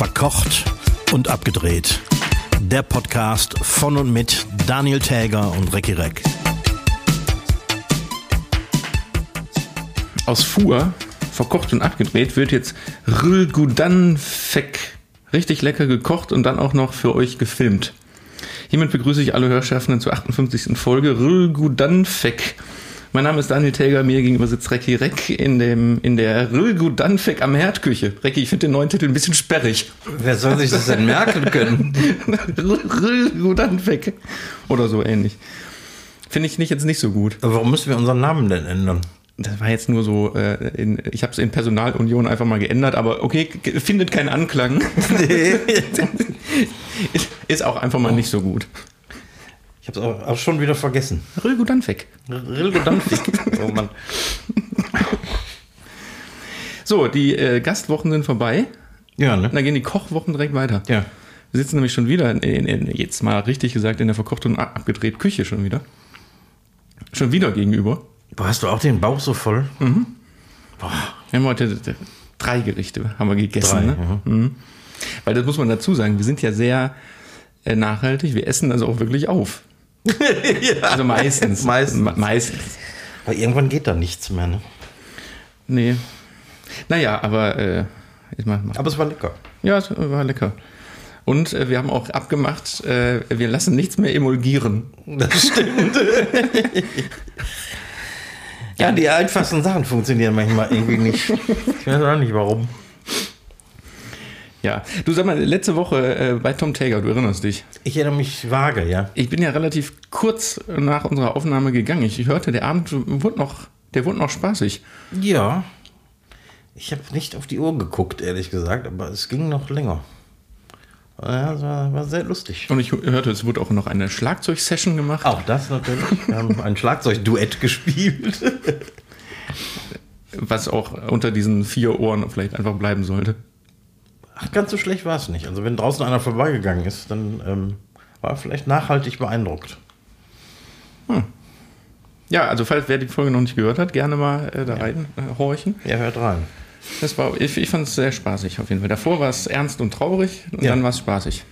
Verkocht und abgedreht. Der Podcast von und mit Daniel Täger und Recki Reck. Aus Fuhr, verkocht und abgedreht, wird jetzt Rülgudanfek richtig lecker gekocht und dann auch noch für euch gefilmt. Hiermit begrüße ich alle Hörschaffenden zur 58. Folge Rülgudanfek. Mein Name ist Daniel Täger, mir gegenüber sitzt Recki Reck in, dem, in der Rülgudanfek am Herdküche. Recki, ich finde den neuen Titel ein bisschen sperrig. Wer soll sich das denn merken können? Rülgudanfek. Oder so ähnlich. Finde ich nicht, jetzt nicht so gut. Aber Warum müssen wir unseren Namen denn ändern? Das war jetzt nur so, äh, in, ich habe es in Personalunion einfach mal geändert, aber okay, findet keinen Anklang. Nee. Ist- Ist auch einfach mal nicht so gut. Ich habe es auch, auch schon wieder vergessen. Rilgo Danfig. Oh Mann. So, die äh, Gastwochen sind vorbei. Ja, ne? Dann gehen die Kochwochen direkt weiter. Ja. Wir sitzen nämlich schon wieder, in, in, in, jetzt mal richtig gesagt, in der verkocht und ab- abgedreht Küche schon wieder. Schon wieder gegenüber. Boah, hast du auch den Bauch so voll? Wir haben heute d- drei Gerichte haben wir gegessen. Drei, ne? mhm. Weil das muss man dazu sagen, wir sind ja sehr äh, nachhaltig, wir essen also auch wirklich auf. Also meistens. Meistens. Me- meistens. Aber irgendwann geht da nichts mehr, ne? Nee. Naja, aber äh, ich mach, mach. Aber es war lecker. ja, es war lecker. Und äh, wir haben auch abgemacht, äh, wir lassen nichts mehr emulgieren. Das stimmt. ja, die einfachsten Sachen funktionieren manchmal irgendwie nicht. Ich weiß auch nicht warum. Ja, du sag mal, letzte Woche äh, bei Tom Tager, du erinnerst dich. Ich erinnere mich vage, ja. Ich bin ja relativ kurz nach unserer Aufnahme gegangen. Ich hörte, der Abend wurde noch, der wurde noch spaßig. Ja. Ich habe nicht auf die Uhr geguckt, ehrlich gesagt, aber es ging noch länger. Ja, es war, war sehr lustig. Und ich hörte, es wurde auch noch eine Schlagzeugsession gemacht. Auch das natürlich. Wir haben ein Schlagzeugduett gespielt. Was auch unter diesen vier Ohren vielleicht einfach bleiben sollte. Ach, ganz so schlecht war es nicht. Also wenn draußen einer vorbeigegangen ist, dann ähm, war er vielleicht nachhaltig beeindruckt. Ja, also falls wer die Folge noch nicht gehört hat, gerne mal äh, da rein äh, horchen. Ja, hört rein. Das war, ich, ich fand es sehr spaßig auf jeden Fall. Davor war es ernst und traurig und Ja. dann war es spaßig.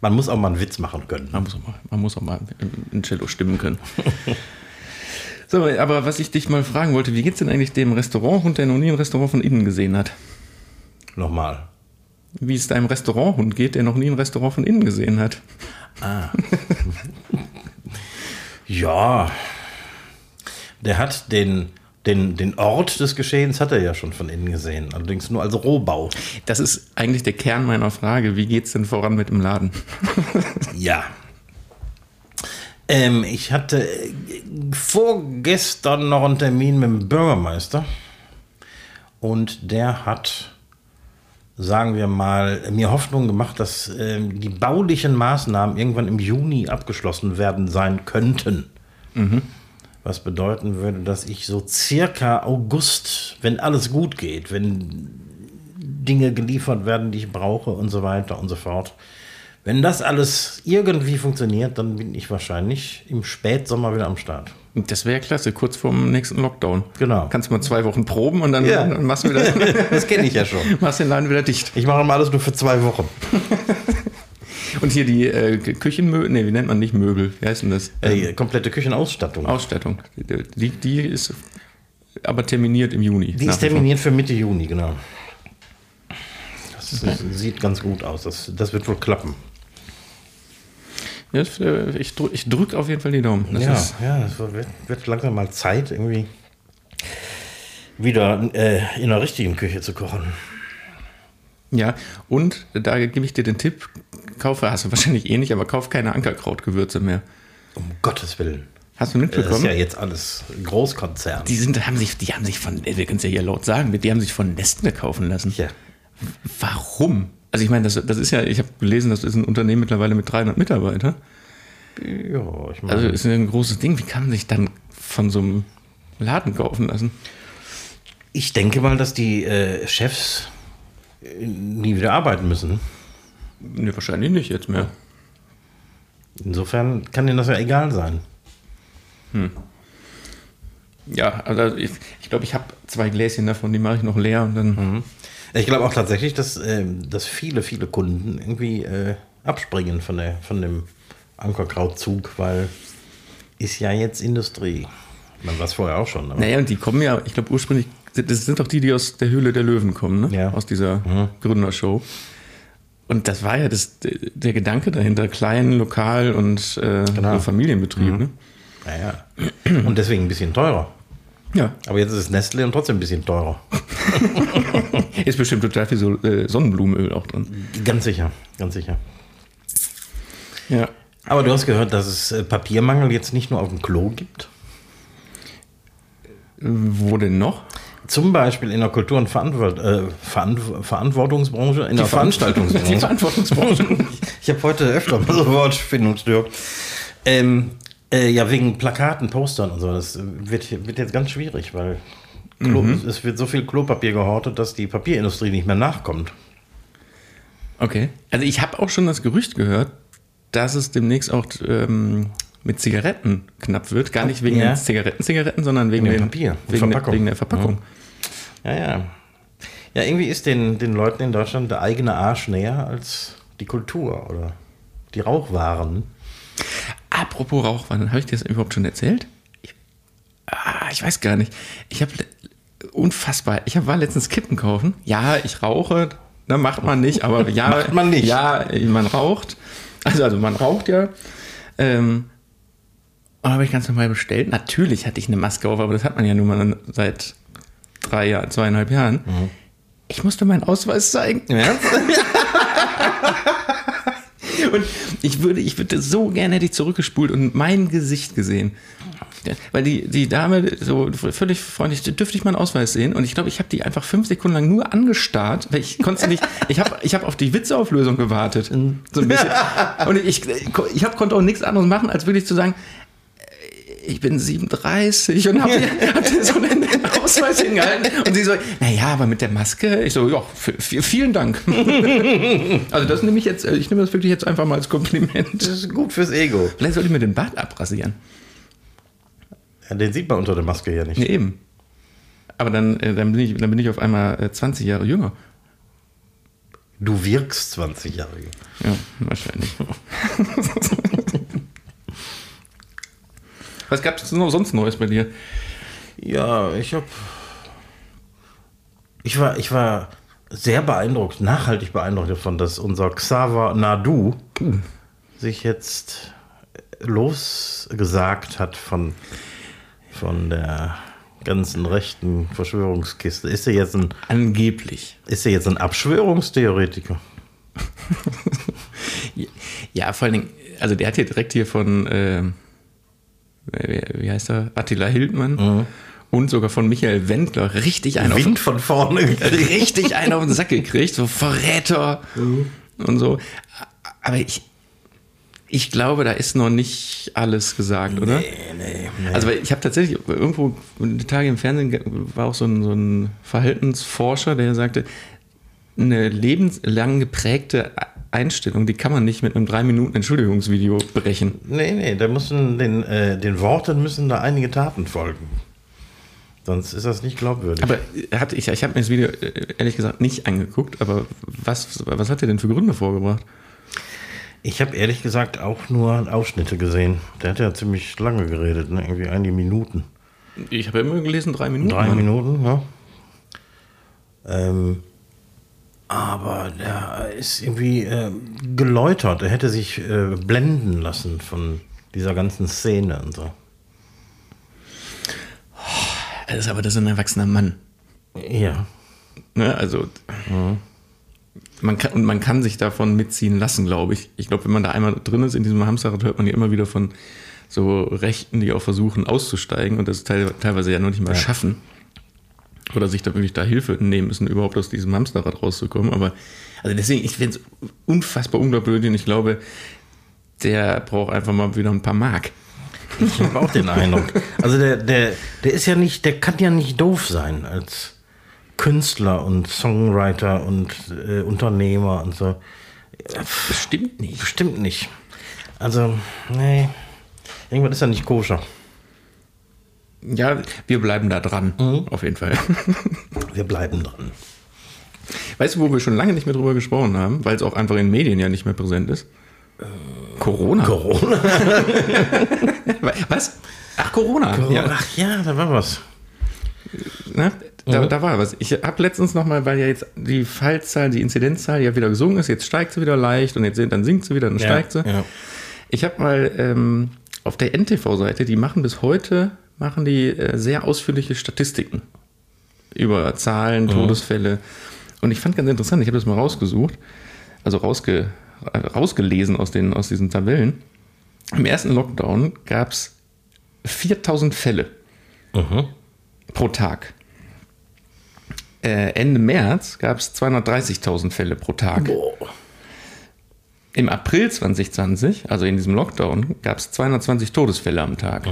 Man muss auch mal einen Witz machen können. Man muss auch mal, man muss auch mal ein Cello stimmen können. so, aber was ich dich mal fragen wollte, wie geht's denn eigentlich dem Restauranthund, der noch nie ein Restaurant von innen gesehen hat? Nochmal. Wie es deinem Restauranthund geht, der noch nie ein Restaurant von innen gesehen hat? Ja. Der hat den, den, den Ort des Geschehens hat er ja schon von innen gesehen. Allerdings nur als Rohbau. Das ist eigentlich der Kern meiner Frage. Wie geht's denn voran mit dem Laden? Ja. Ähm, ich hatte äh, vorgestern noch einen Termin mit dem Bürgermeister. Und der hat, sagen wir mal, mir Hoffnung gemacht, dass ähm, die baulichen Maßnahmen irgendwann im Juni abgeschlossen werden sein könnten. Was bedeuten würde, dass ich so circa August, wenn alles gut geht, wenn Dinge geliefert werden, die ich brauche und so weiter und so fort. Wenn das alles irgendwie funktioniert, dann bin ich wahrscheinlich im Spätsommer wieder am Start. Das wäre klasse, kurz vorm nächsten Lockdown. Genau. Kannst du mal zwei Wochen proben und dann, Ja. dann machst du wieder, Das kenne ich ja schon. machst den Laden wieder dicht. Ich mache mal alles nur für zwei Wochen. Und hier die äh, Küchenmöbel, nee, wie nennt man nicht Möbel? Wie heißt denn das? Äh, komplette Küchenausstattung. Ausstattung. Die, die ist aber terminiert im Juni. Die ist terminiert für Mitte Juni, genau. Das ist, sieht ganz gut aus. Das, das wird wohl klappen. Das, äh, ich drücke drück auf jeden Fall die Daumen. Das ja, ist, ja, es wird, wird langsam mal Zeit, irgendwie wieder äh, in der richtigen Küche zu kochen. ja, und da gebe ich dir den Tipp, kaufe, hast du wahrscheinlich eh nicht, aber kauf keine Ankerkrautgewürze mehr. Um Gottes Willen. Hast du Das ist mitbekommen? ja jetzt alles Großkonzern. die, sind, haben sich, die haben sich von, wir können es ja hier laut sagen, die haben sich von Nestle kaufen lassen. ja. Warum? Also ich meine, das, das ist ja, ich habe gelesen, das ist ein Unternehmen mittlerweile mit 300 Mitarbeitern. Ja, ich meine, Also ist ein großes Ding. Wie kann man sich dann von so einem Laden kaufen lassen? ich denke mal, dass die äh, Chefs äh, nie wieder arbeiten müssen. Nee, wahrscheinlich nicht jetzt mehr. Insofern kann denen das ja egal sein. Ja, also ich glaube, ich, glaub, ich habe zwei Gläschen davon, die mache ich noch leer und dann. Ich glaube auch tatsächlich, dass, ähm, dass viele, viele Kunden irgendwie äh, abspringen von, der, von dem Ankerkrautzug, weil ist ja jetzt Industrie. Man war es vorher auch schon. Naja, und die kommen ja, ich glaube ursprünglich, das sind doch die, die aus der Höhle der Löwen kommen, ne? Ja. Aus dieser Gründershow. Und das war ja das, der Gedanke dahinter, klein, lokal und äh, Genau. Familienbetrieb, ne? naja. Und deswegen ein bisschen teurer. Ja. Aber jetzt ist es Nestle und trotzdem ein bisschen teurer. Ist bestimmt total viel so, äh, Sonnenblumenöl auch drin. Ganz sicher, ganz sicher. Ja. Aber du hast gehört, dass es äh, Papiermangel jetzt nicht nur auf dem Klo gibt. Wo denn noch? Zum Beispiel in der Kultur- und Verantwort äh, Veran- Verantwortungsbranche, in der Veranstaltungsbranche. Die Verantwortungsbranche. Ich habe heute öfter mal so Wortfindungsstörung. Ähm, äh, ja, wegen Plakaten, Postern und so. Das wird, wird jetzt ganz schwierig, weil Klo, es wird so viel Klopapier gehortet, dass die Papierindustrie nicht mehr nachkommt. Okay. Also ich habe auch schon das Gerücht gehört, dass es demnächst auch ähm, mit Zigaretten knapp wird. Gar nicht wegen Ja. den Zigaretten-Zigaretten, sondern wegen, dem den, Papier wegen, der, Verpackung. wegen der Verpackung. Ja, ja. Ja, irgendwie ist den, den Leuten in Deutschland der eigene Arsch näher als die Kultur oder die Rauchwaren. Apropos Rauchwaren, habe ich dir das überhaupt schon erzählt? Ich, ah, ich weiß gar nicht. Ich habe unfassbar. Ich hab, war letztens Kippen kaufen. Ja, ich rauche. Na, macht man nicht, aber ja. Macht man nicht. Ja, man raucht. Also, also man raucht ja. Ähm, und habe ich ganz normal bestellt. Natürlich hatte ich eine Maske auf, aber das hat man ja nun mal seit drei Jahren, zweieinhalb Jahren. Ich musste meinen Ausweis zeigen. Und ich würde, ich würde so gerne hätte ich zurückgespult und mein Gesicht gesehen. Weil die, die Dame so völlig freundlich, dürfte ich meinen Ausweis sehen? Und ich glaube, ich habe die einfach fünf Sekunden lang nur angestarrt, weil ich konnte nicht, ich habe ich hab auf die Witzeauflösung gewartet. So ein bisschen. Und ich, ich hab, konnte auch nichts anderes machen, als wirklich zu sagen, ich bin 37 und habe hab so einen Ausweis hingehalten. Und sie so, naja, aber mit der Maske. Ich so, ja, vielen Dank. Also das nehme ich jetzt, ich nehme das wirklich jetzt einfach mal als Kompliment. Das ist gut fürs Ego. Vielleicht sollte ich mir den Bart abrasieren. Ja, den sieht man unter der Maske ja nicht. Nee, eben. Aber dann, äh, dann, bin ich, dann bin ich auf einmal äh, 20 Jahre jünger. Du wirkst 20 Jahre. jung. Ja, wahrscheinlich. Was gab es noch sonst Neues bei dir? Ja, ich habe. Ich war, ich war sehr beeindruckt, nachhaltig beeindruckt davon, dass unser Xaver Nadu sich jetzt losgesagt hat von, von der ganzen rechten Verschwörungskiste. Ist er jetzt ein, Angeblich. ist er jetzt ein Abschwörungstheoretiker? Ja, vor allen Dingen, also der hat hier direkt hier von, äh, wie, wie heißt er, Attila Hildmann und sogar von Michael Wendler richtig einen auf, Wind von vorne. richtig einen auf den Sack gekriegt, so Verräter und so. Aber ich, ich glaube, da ist noch nicht alles gesagt, oder? Nee, nee, nee. Also ich habe tatsächlich irgendwo die Tage im Fernsehen war auch so ein, so ein Verhaltensforscher, der sagte, eine lebenslang geprägte Einstellung, die kann man nicht mit einem drei Minuten Entschuldigungsvideo brechen. Nee, nee, da müssen den, äh, den Worten müssen da einige Taten folgen. Sonst ist das nicht glaubwürdig. Aber hat, ich, ich habe mir das Video äh, ehrlich gesagt nicht angeguckt, aber was, was hat er denn für Gründe vorgebracht? ich habe ehrlich gesagt auch nur Ausschnitte gesehen. Der hat ja ziemlich lange geredet, ne? irgendwie einige Minuten. Ich habe immer gelesen, drei Minuten. Drei Mann. Minuten, ja. Ähm, aber der ist irgendwie äh, geläutert. Er hätte sich äh, blenden lassen von dieser ganzen Szene und so. Das ist aber das ist ein erwachsener Mann. Ja. Ne? Also man kann, und man kann sich davon mitziehen lassen, glaube ich. Ich glaube, wenn man da einmal drin ist in diesem Hamsterrad, hört man ja immer wieder von so Rechten, die auch versuchen auszusteigen und das teil, teilweise ja noch nicht mal schaffen. Oder sich da wirklich da Hilfe nehmen müssen, überhaupt aus diesem Hamsterrad rauszukommen. Aber also deswegen, ich finde es unfassbar unglaubwürdig und ich glaube, der braucht einfach mal wieder ein paar Mark. Ich habe auch den Eindruck. Also der, der, der ist ja nicht, der kann ja nicht doof sein als Künstler und Songwriter und äh, Unternehmer und so. Bestimmt nicht. Bestimmt nicht. Also, nee. Irgendwas ist ja nicht koscher. Ja, wir bleiben da dran, auf jeden Fall. Wir bleiben dran. Weißt du, wo wir schon lange nicht mehr drüber gesprochen haben, weil es auch einfach in Medien ja nicht mehr präsent ist? Corona. Corona? Was? Ach, Corona. Ja. Ach ja, da war was. Ne? Da, da war was. Ich habe letztens nochmal, weil ja jetzt die Fallzahl, die Inzidenzzahl ja wieder gesunken ist, jetzt steigt sie wieder leicht und jetzt dann sinkt sie wieder, dann steigt sie. Ja. Ich habe mal ähm, auf der NTV-Seite, die machen bis heute, machen die äh, sehr ausführliche Statistiken über Zahlen, Todesfälle. Und ich fand ganz interessant, ich habe das mal rausgesucht, also rausge, äh, rausgelesen aus, den, aus diesen Tabellen. Im ersten Lockdown gab es 4000 Fälle pro Tag. Äh, Ende März gab es 230.000 Fälle pro Tag. Im April 2020, also in diesem Lockdown, gab es 220 Todesfälle am Tag.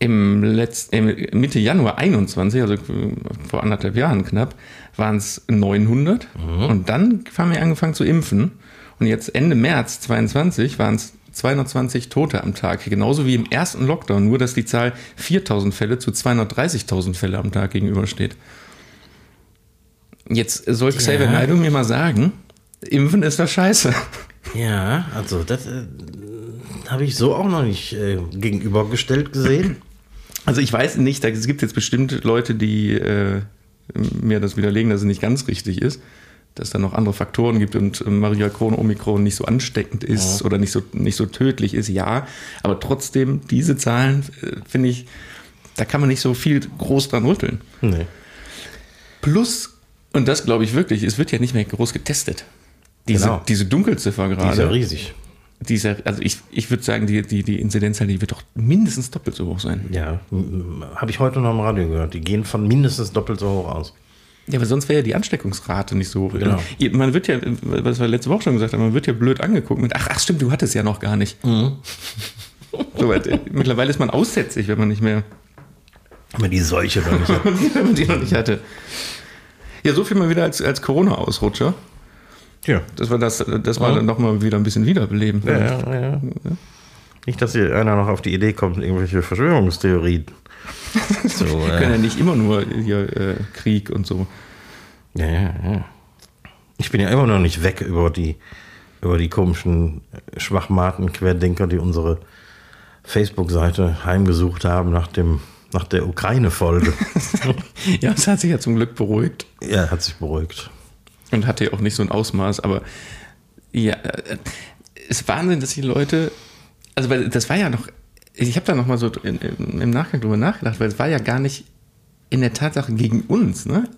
Im, Letz-, im Mitte Januar 21, also vor anderthalb Jahren knapp, waren es 900. Und dann haben wir angefangen zu impfen. Und jetzt Ende März 22 waren es 220 Tote am Tag. Genauso wie im ersten Lockdown, nur dass die Zahl 4000 Fälle zu 230.000 Fälle am Tag gegenübersteht. Jetzt soll Xavier Ja. Naidoo mir mal sagen, Impfen ist doch scheiße. Ja, also das äh, habe ich so auch noch nicht äh, gegenübergestellt gesehen. Also ich weiß nicht, es gibt jetzt bestimmt Leute, die äh, mir das widerlegen, dass es nicht ganz richtig ist, dass da noch andere Faktoren gibt und äh, Maria Kron Omikron nicht so ansteckend ist oder nicht so, nicht so tödlich ist, ja. Aber trotzdem, diese Zahlen, äh, finde ich, da kann man nicht so viel groß dran rütteln. Nee. Plus, und das glaube ich wirklich, es wird ja nicht mehr groß getestet. Diese, Genau. diese Dunkelziffer Die gerade. ist ja riesig. Dieser, also ich, ich würde sagen, die, die, die Inzidenzzahl, die wird doch mindestens doppelt so hoch sein. Ja, habe ich heute noch im Radio gehört. Die gehen von mindestens doppelt so hoch aus. Ja, aber sonst wäre ja die Ansteckungsrate nicht so hoch. Genau. Man wird ja, was wir letzte Woche schon gesagt haben, man wird ja blöd angeguckt mit, ach, ach stimmt, du hattest ja noch gar nicht. Mhm. So, äh, mittlerweile ist man aussätzlich, wenn man nicht mehr, Aber die Seuche doch nicht. wenn man die noch nicht hatte. Ja, so viel mal wieder als, als Corona-Ausrutscher. Ja. Das war das, das war dann nochmal wieder ein bisschen wiederbeleben. Ja, ja, ja. Nicht, dass hier einer noch auf die Idee kommt, irgendwelche Verschwörungstheorien. So, Wir können äh, ja nicht immer nur hier äh, Krieg und so. ja, ja, ja. Ich bin ja immer noch nicht weg über die, über die komischen Schwachmaten, Querdenker, die unsere Facebook-Seite heimgesucht haben nach, dem, nach der Ukraine-Folge. Ja, es hat sich ja zum Glück beruhigt. ja, hat sich beruhigt. Und hatte ja auch nicht so ein Ausmaß, aber ja, äh, ist Wahnsinn, dass die Leute, also weil das war ja noch, ich habe da noch mal so in, im Nachgang drüber nachgedacht, weil es war ja gar nicht in der Tatsache gegen uns, ne?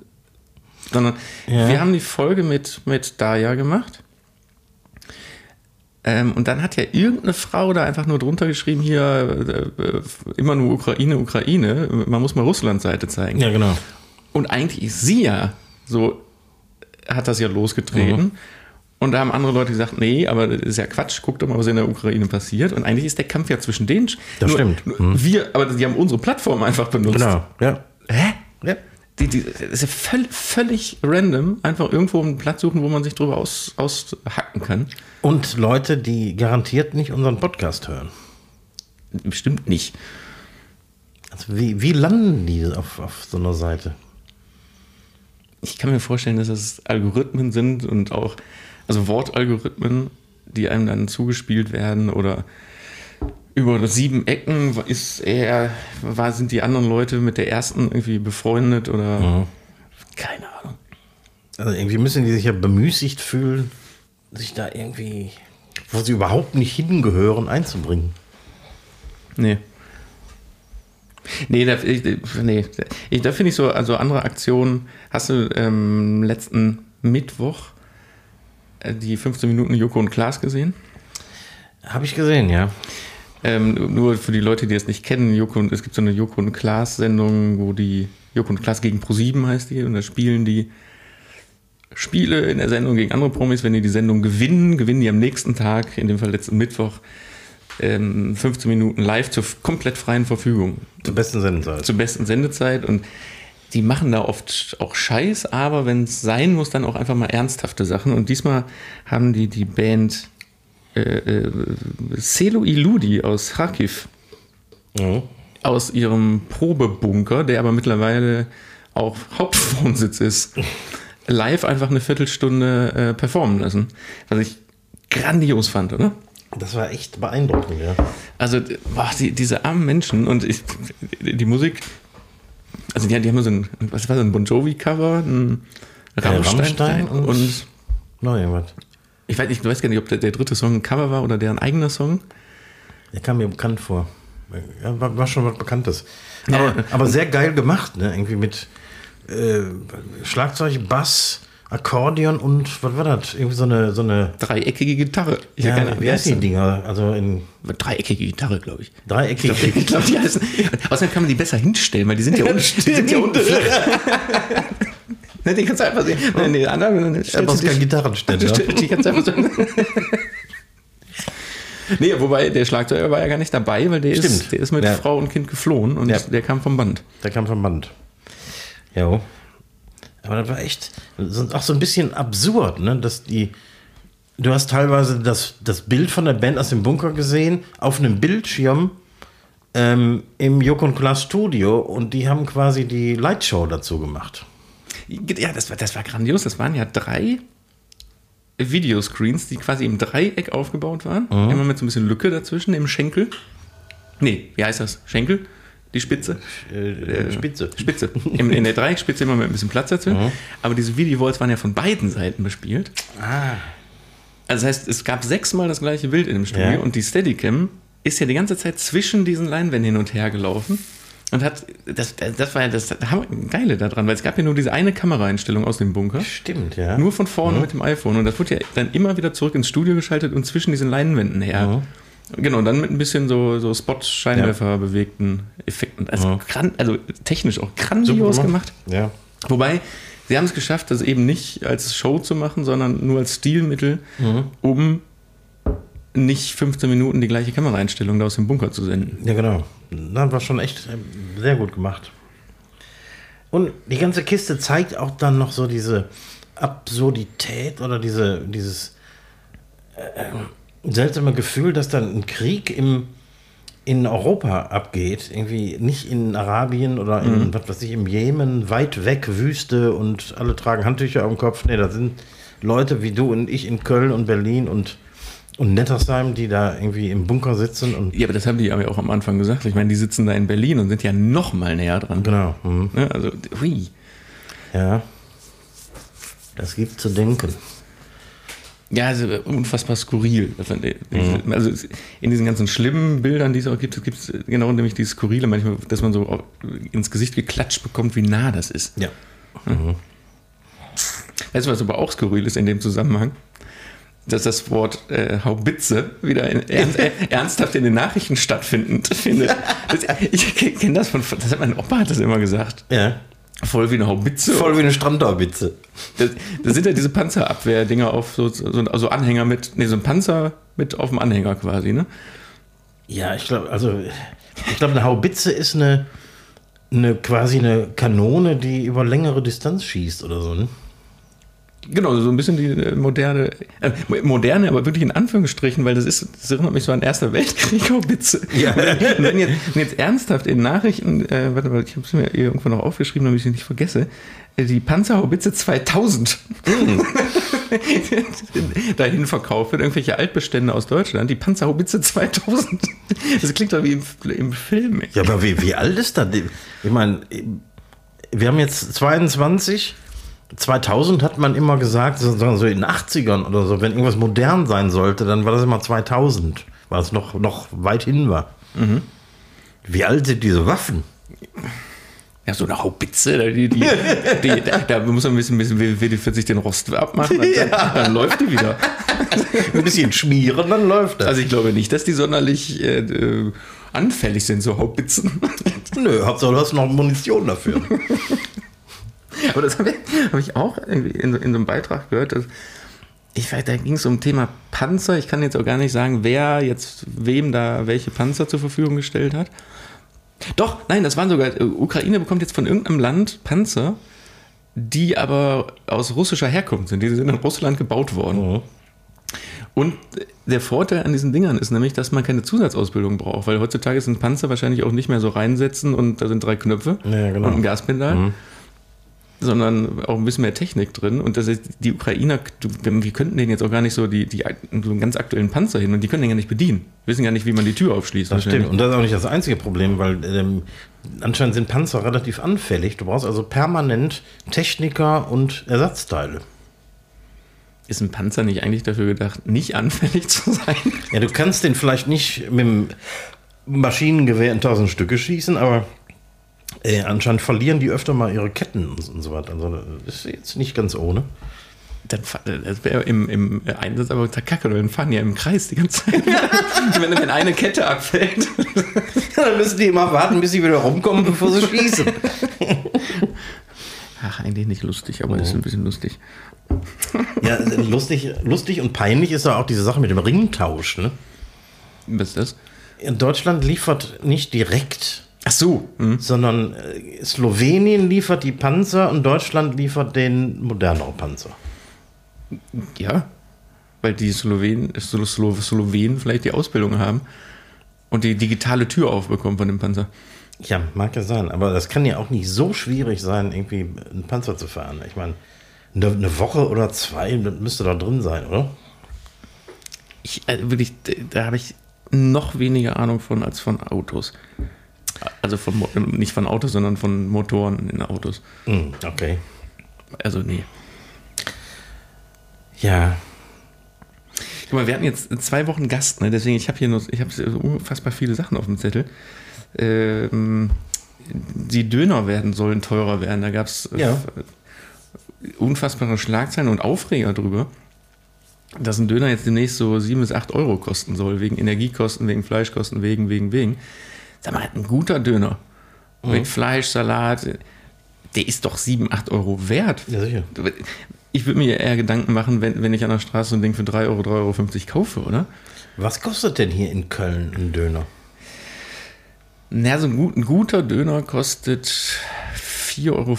Sondern Ja. wir haben die Folge mit, mit Daya gemacht. Ähm, und dann hat ja irgendeine Frau da einfach nur drunter geschrieben, hier äh, äh, immer nur Ukraine, Ukraine, man muss mal Russlands Seite zeigen. Ja, genau. Und eigentlich ist sie ja so, hat das ja losgetreten. Mhm. Und da haben andere Leute gesagt, nee, aber das ist ja Quatsch, guck doch mal, was in der Ukraine passiert. Und eigentlich ist der Kampf ja zwischen denen. Das stimmt. Mhm. Nur Wir, aber die haben unsere Plattform einfach benutzt. Genau, ja. Hä? ja. Die, die, das ist ja völ, völlig random, einfach irgendwo einen Platz suchen, wo man sich drüber aus, aushacken kann. Und Leute, die garantiert nicht unseren Podcast hören. Bestimmt nicht. Also wie, wie landen die auf, auf so einer Seite? Ich kann mir vorstellen, dass das Algorithmen sind und auch, also Wortalgorithmen, die einem dann zugespielt werden oder über sieben Ecken ist eher, war, sind die anderen Leute mit der ersten irgendwie befreundet oder keine Ahnung. Also irgendwie müssen die sich ja bemüßigt fühlen, sich da irgendwie, wo sie überhaupt nicht hingehören, einzubringen. Nee. Nee, da, ich, nee. Ich, da finde ich so, also andere Aktionen. Hast du ähm, letzten Mittwoch äh, die 15 Minuten Joko und Klaas gesehen? Habe ich gesehen, ja. Ähm, nur für die Leute, die es nicht kennen, Joko und, es gibt so eine Joko und Klaas Sendung, wo die Joko und Klaas gegen Pro7 heißt die und da spielen die Spiele in der Sendung gegen andere Promis. Wenn die die Sendung gewinnen, gewinnen die am nächsten Tag, in dem Fall letzten Mittwoch, ähm, 15 Minuten live zur komplett freien Verfügung Zur besten Sendezeit. zur besten Sendezeit und die machen da oft auch Scheiß, aber wenn es sein muss, dann auch einfach mal ernsthafte Sachen. Und diesmal haben die die Band äh, äh, Celo Iludi aus Kharkiv Mhm. aus ihrem Probebunker, der aber mittlerweile auch Hauptwohnsitz ist, live einfach eine Viertelstunde äh, performen lassen. Was ich grandios fand, oder? Das war echt beeindruckend, ja. Also, boah, die, diese armen Menschen und ich, die Musik, also die, die haben so ein, was war das, ein Bon Jovi-Cover, ein Rammstein, Rammstein und- und Noch irgendwas. ich weiß, ich weiß gar nicht, ob der, der dritte Song ein Cover war oder deren eigener Song. Der kam mir bekannt vor. Ja, war, war schon was Bekanntes. Ja. Aber, aber sehr geil gemacht, ne? Irgendwie mit äh, Schlagzeug, Bass, Akkordeon und was war das? Irgendwie so eine, so eine Dreieckige Gitarre. Ich ja, keine- wie heißt die Dinger? Also in Dreieckige Gitarre, glaube ich. dreieckig. Ich glaube, die heißen. Außerdem kann man die besser hinstellen, weil die sind ja unten. Die sind ja unten. Ne, die kannst du einfach sehen. Nein, die anderen. Aber es du ist kein Gitarrenständer. Die kannst du einfach so. Nee, wobei der Schlagzeuger war ja gar nicht dabei, weil der, ist, der ist mit Ja. Frau und Kind geflohen und Ja. der kam vom Band. Der kam vom Band. Jo. Aber das war echt auch so ein bisschen absurd, ne? Dass die. Du hast teilweise das, das Bild von der Band aus dem Bunker gesehen, auf einem Bildschirm ähm, im Joko und Klaas Studio und die haben quasi die Lightshow dazu gemacht. Ja, das war, das war grandios. Das waren ja drei Videoscreens, die quasi im Dreieck aufgebaut waren. Mhm. Immer mit so ein bisschen Lücke dazwischen im Schenkel. Nee, wie heißt das? Schenkel? Die Spitze? Äh, Spitze. Spitze. Im, in der Dreieckspitze immer mit ein bisschen Platz dazwischen. Mhm. Aber diese Videowalls waren ja von beiden Seiten bespielt. Ah. Also das heißt, es gab sechsmal das gleiche Bild in dem Studio Ja. und die Steadicam ist ja die ganze Zeit zwischen diesen Leinwänden hin und her gelaufen. Und hat, das, das war ja das Geile daran, weil es gab ja nur diese eine Kameraeinstellung aus dem Bunker. Stimmt, ja. Nur von vorne mit dem iPhone. Und das wurde ja dann immer wieder zurück ins Studio geschaltet und zwischen diesen Leinwänden her. Genau, dann mit ein bisschen so, so Spot-Scheinwerfer bewegten Effekten. Also, gran, also technisch auch grandios gemacht. Ja. Wobei, sie haben es geschafft, das eben nicht als Show zu machen, sondern nur als Stilmittel, um nicht 15 Minuten die gleiche Kameraeinstellung da aus dem Bunker zu senden. Ja, genau. Das war schon echt äh, sehr gut gemacht. Und die ganze Kiste zeigt auch dann noch so diese Absurdität oder diese, dieses äh, seltsame Gefühl, dass dann ein Krieg im, in Europa abgeht. Irgendwie nicht in Arabien oder in, was weiß ich, im Jemen, weit weg, Wüste und alle tragen Handtücher am Kopf. Nee, da sind Leute wie du und ich in Köln und Berlin und, und Nettersheim, die da irgendwie im Bunker sitzen und Ja, aber das haben die aber auch am Anfang gesagt. Ich meine, die sitzen da in Berlin und sind ja noch mal näher dran. Genau. Mhm. Ne? Also, hui. Ja. Das gibt zu denken. Ja, also unfassbar skurril. Also in diesen ganzen schlimmen Bildern, die es auch gibt, gibt es genau nämlich dieses Skurrile manchmal, dass man so ins Gesicht geklatscht bekommt, wie nah das ist. Ja. Weißt du, was aber auch skurril ist in dem Zusammenhang? Dass das Wort äh, Haubitze wieder in, ernst, äh, ernsthaft in den Nachrichten stattfindet. Findet. Das, ich kenne das von, das hat mein Opa hat das immer gesagt. Ja. Voll wie eine Haubitze. Voll wie eine Strandauwitze. Das, das sind ja diese Panzerabwehr-Dinger auf so, so, so Anhänger mit, nee, so ein Panzer mit auf dem Anhänger quasi, ne? Ja, ich glaube, also, ich glaube, eine Haubitze ist eine, eine quasi eine Kanone, die über längere Distanz schießt oder so, ne? Genau, so ein bisschen die äh, moderne, äh, moderne, aber wirklich in Anführungsstrichen, weil das ist, das erinnert mich so an Erster Weltkrieg, Haubitze. Ja. Und wenn jetzt, wenn jetzt ernsthaft in Nachrichten, äh, warte mal, ich habe es mir irgendwo noch aufgeschrieben, damit ich es nicht vergesse, äh, die Panzerhaubitze 2000 dahin verkauft wird, irgendwelche Altbestände aus Deutschland, die Panzerhaubitze 2000. Das klingt doch wie im, im Film. Ja, aber wie, wie alt ist das? Ich meine, wir haben jetzt 22. 2000 hat man immer gesagt, so in den 80ern oder so, wenn irgendwas modern sein sollte, dann war das immer 2000, weil es noch, noch weit hin war. Wie alt sind diese Waffen? Ja, so eine Haubitze, die, die, die, da, da muss man ein bisschen, ein bisschen WD-40 den Rost abmachen, dann, dann, dann läuft die wieder. Ein bisschen schmieren, dann läuft das. Also ich glaube nicht, dass die sonderlich äh, anfällig sind, so Haubitzen. Nö, Hauptsache du hast noch Munition dafür. Aber das habe ich, hab ich auch irgendwie in, so- in so einem Beitrag gehört. Dass, ich weiß, da ging es um Thema Panzer. Ich kann jetzt auch gar nicht sagen, wer jetzt wem da welche Panzer zur Verfügung gestellt hat. Doch, nein, das waren sogar, äh, Ukraine bekommt jetzt von irgendeinem Land Panzer, die aber aus russischer Herkunft sind. Die sind in Russland gebaut worden. Und der Vorteil an diesen Dingern ist nämlich, dass man keine Zusatzausbildung braucht, weil heutzutage ein Panzer wahrscheinlich auch nicht mehr so reinsetzen und da sind drei Knöpfe Ja, genau. und ein Gaspedal. Sondern auch ein bisschen mehr Technik drin. Und das ist, die Ukrainer, wir könnten denen jetzt auch gar nicht so, die, die, so einen ganz aktuellen Panzer hin und die können den gar nicht bedienen. Wissen gar nicht, wie man die Tür aufschließt. Das stimmt. Und das ist auch nicht das einzige Problem, weil ähm, anscheinend sind Panzer relativ anfällig. Du brauchst also permanent Techniker und Ersatzteile. Ist ein Panzer nicht eigentlich dafür gedacht, nicht anfällig zu sein? Ja, du kannst den vielleicht nicht mit dem Maschinengewehr in tausend Stücke schießen, aber äh, anscheinend verlieren die öfter mal ihre Ketten und, und so weiter. Also das ist jetzt nicht ganz ohne. Dann, fa- das wäre im, im Einsatz aber kacke, weil dann fahren die ja im Kreis die ganze Zeit. wenn, wenn eine Kette abfällt. Dann müssen die immer warten, bis sie wieder rumkommen, bevor sie schießen. Ach, eigentlich nicht lustig, aber ist ein bisschen lustig. Ja, lustig, lustig und peinlich ist ja auch diese Sache mit dem Ringtausch. Ne? Was ist das? In Deutschland liefert nicht direkt, Ach so. Hm. sondern äh, Slowenien liefert die Panzer und Deutschland liefert den moderneren Panzer. Ja. Weil die Slowenen, Slo Slo Slowenen vielleicht die Ausbildung haben und die digitale Tür aufbekommen von dem Panzer. Ja, mag ja sein, aber das kann ja auch nicht so schwierig sein, irgendwie einen Panzer zu fahren. Ich meine, eine, eine Woche oder zwei müsste da drin sein, oder? Ich, äh, wirklich, da habe ich noch weniger Ahnung von als von Autos. Also von, Mo- nicht von Autos, sondern von Motoren in Autos. Hm, okay. Also nee. Ja, Guck mal, wir hatten jetzt zwei Wochen Gast, ne? deswegen ich habe hier noch, ich habe unfassbar viele Sachen auf dem Zettel. Ähm, die Döner werden sollen teurer werden. Da gab es Ja. unfassbare Schlagzeilen und Aufreger drüber, dass ein Döner jetzt demnächst so 7 bis 8 Euro kosten soll, wegen Energiekosten, wegen Fleischkosten, wegen, wegen, wegen. Sag mal, ein guter Döner mit Fleisch, Salat, der ist doch 7, 8 Euro wert. ja sicher. Ich würde mir eher Gedanken machen, wenn, wenn ich an der Straße so ein Ding für 3 Euro, 3,50 Euro kaufe, oder? Was kostet denn hier in Köln ein Döner? Na, so ein, gut, ein guter Döner kostet 4,50 Euro,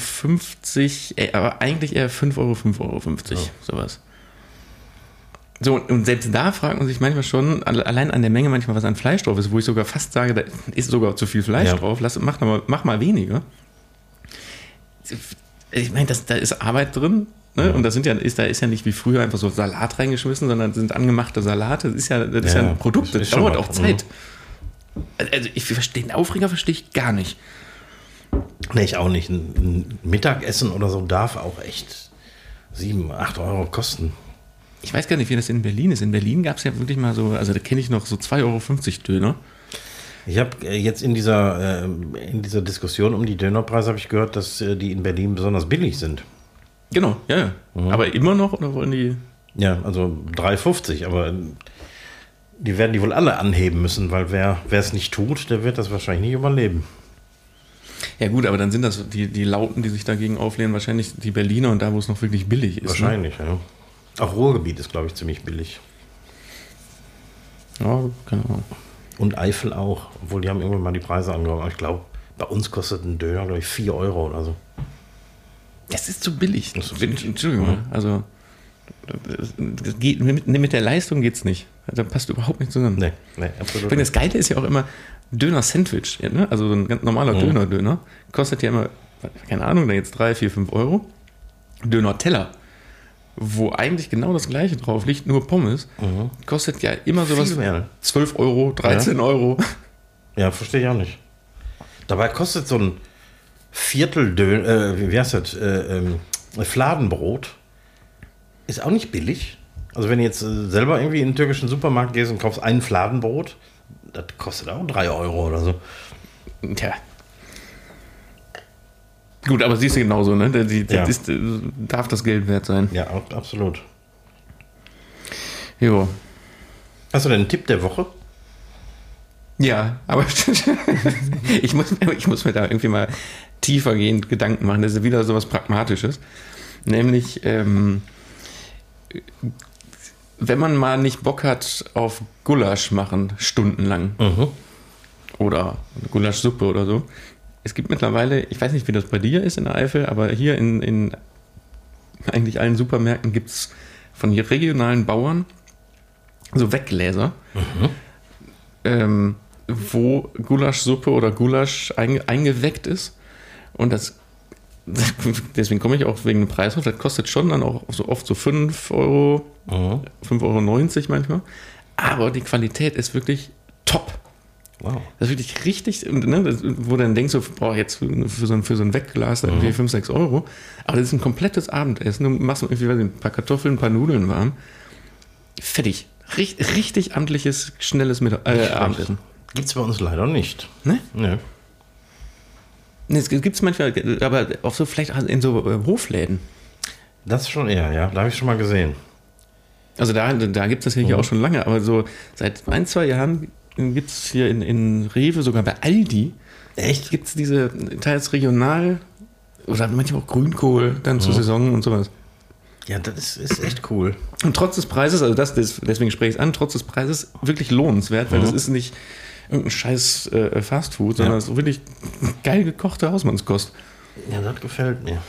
äh, aber eigentlich eher 5 Euro, 5,50 Euro, sowas. So, und selbst da fragt man sich manchmal schon, alle- allein an der Menge manchmal, was an Fleisch drauf ist, wo ich sogar fast sage, da ist sogar zu viel Fleisch Ja. drauf, lass, mach, mal, mach mal weniger. Ich meine, das- da ist Arbeit drin. Ne? Und das sind ja, ist, da ist ja nicht wie früher einfach so Salat reingeschmissen, sondern sind angemachte Salate. Das ist ja, das ist ja Ja, ein Produkt, das dauert auch Zeit. Also ich verstehe, den Aufreger verstehe ich gar nicht. Nee, ich auch nicht. Ein, ein Mittagessen oder so darf auch echt 7, 8 Euro kosten. Ich weiß gar nicht, wie das in Berlin ist. In Berlin gab es ja wirklich mal so, also da kenne ich noch so 2,50 Euro Döner. Ich habe äh, jetzt in dieser, äh, in dieser Diskussion um die Dönerpreise habe ich gehört, dass äh, die in Berlin besonders billig sind. Genau, ja, ja. Aber immer noch oder wollen die. Ja, also 3,50, aber die werden die wohl alle anheben müssen, weil wer es nicht tut, der wird das wahrscheinlich nicht überleben. Ja, gut, aber dann sind das die, die Lauten, die sich dagegen auflehnen, wahrscheinlich die Berliner und da, wo es noch wirklich billig ist. Wahrscheinlich, ja. Auch Ruhrgebiet ist, glaube ich, ziemlich billig. Ja, keine Ahnung. Und Eifel auch, obwohl die haben irgendwann mal die Preise angehoben. Aber ich glaube, bei uns kostet ein Döner, glaube ich, 4 Euro oder so. Das ist zu billig. Das ist zu billig. Entschuldigung, Ja. also. Das das geht, mit, mit der Leistung geht's nicht. Da passt überhaupt nicht zusammen. Nee, nee, absolut. Das Geile ist ja auch immer, Döner-Sandwich, ja, ne? also so ein ganz normaler Döner-Döner, kostet ja immer, keine Ahnung, da jetzt 3, 4, 5 Euro. Döner-Teller, wo eigentlich genau das gleiche drauf liegt, nur Pommes, kostet ja immer sowas Viel mehr, ne? 12 Euro, 13 Euro. Ja, verstehe ich auch nicht. Dabei kostet so ein Viertel Dön äh, wie wie heißt das, äh, ähm, Fladenbrot ist auch nicht billig. Also wenn du jetzt äh, selber irgendwie in den türkischen Supermarkt gehst und kaufst ein Fladenbrot, das kostet auch 3 Euro oder so. Tja. Gut, aber siehst du genauso, ne? Das, das Ja. ist, äh, darf das Geld wert sein. Ja, ab- absolut. Jo. Hast du denn einen Tipp der Woche? Ja, aber ich, muss, mir- ich muss mir da irgendwie mal tiefergehend Gedanken machen. Das ist wieder so was Pragmatisches. Nämlich, ähm, wenn man mal nicht Bock hat auf Gulasch machen, stundenlang, oder eine Gulaschsuppe oder so. Es gibt mittlerweile, ich weiß nicht, wie das bei dir ist in der Eifel, aber hier in, in eigentlich allen Supermärkten gibt es von hier regionalen Bauern so Weggläser, ähm, wo Gulaschsuppe oder Gulasch einge eingeweckt ist. Und das deswegen komme ich auch wegen dem Preis drauf, das kostet schon dann auch so oft so 5 Euro, Mhm. 5,90 Euro manchmal. Aber die Qualität ist wirklich top. Wow. Das ist wirklich richtig, ne, das- wo du dann denkst, so, boah, jetzt für so ein, für so ein Wegglas irgendwie 5, 6 Euro. Aber das ist ein komplettes Abendessen. Du machst irgendwie weiß nicht, ein paar Kartoffeln, ein paar Nudeln warm. Fertig. Richt, richtig amtliches, schnelles Mittag äh, Abendessen. Gibt es bei uns leider nicht. Ne? Ne. Nee, es gibt es manchmal, aber auch so vielleicht in so äh, Hofläden. Das schon eher, ja. Da habe ich schon mal gesehen. Also da, da gibt es das ja hier Mhm. auch schon lange, aber so seit ein, zwei Jahren gibt es hier in, in Rewe, sogar bei Aldi, Echt? gibt es diese teils regional oder manchmal auch Grünkohl dann zur Saison und sowas. Ja, das ist, ist echt cool. Und trotz des Preises, also das, das deswegen spreche ich es an, trotz des Preises wirklich lohnenswert, weil das ist nicht irgendein scheiß äh, Fastfood, sondern Ja. ist wirklich geil gekochte Hausmannskost. Ja, das gefällt mir.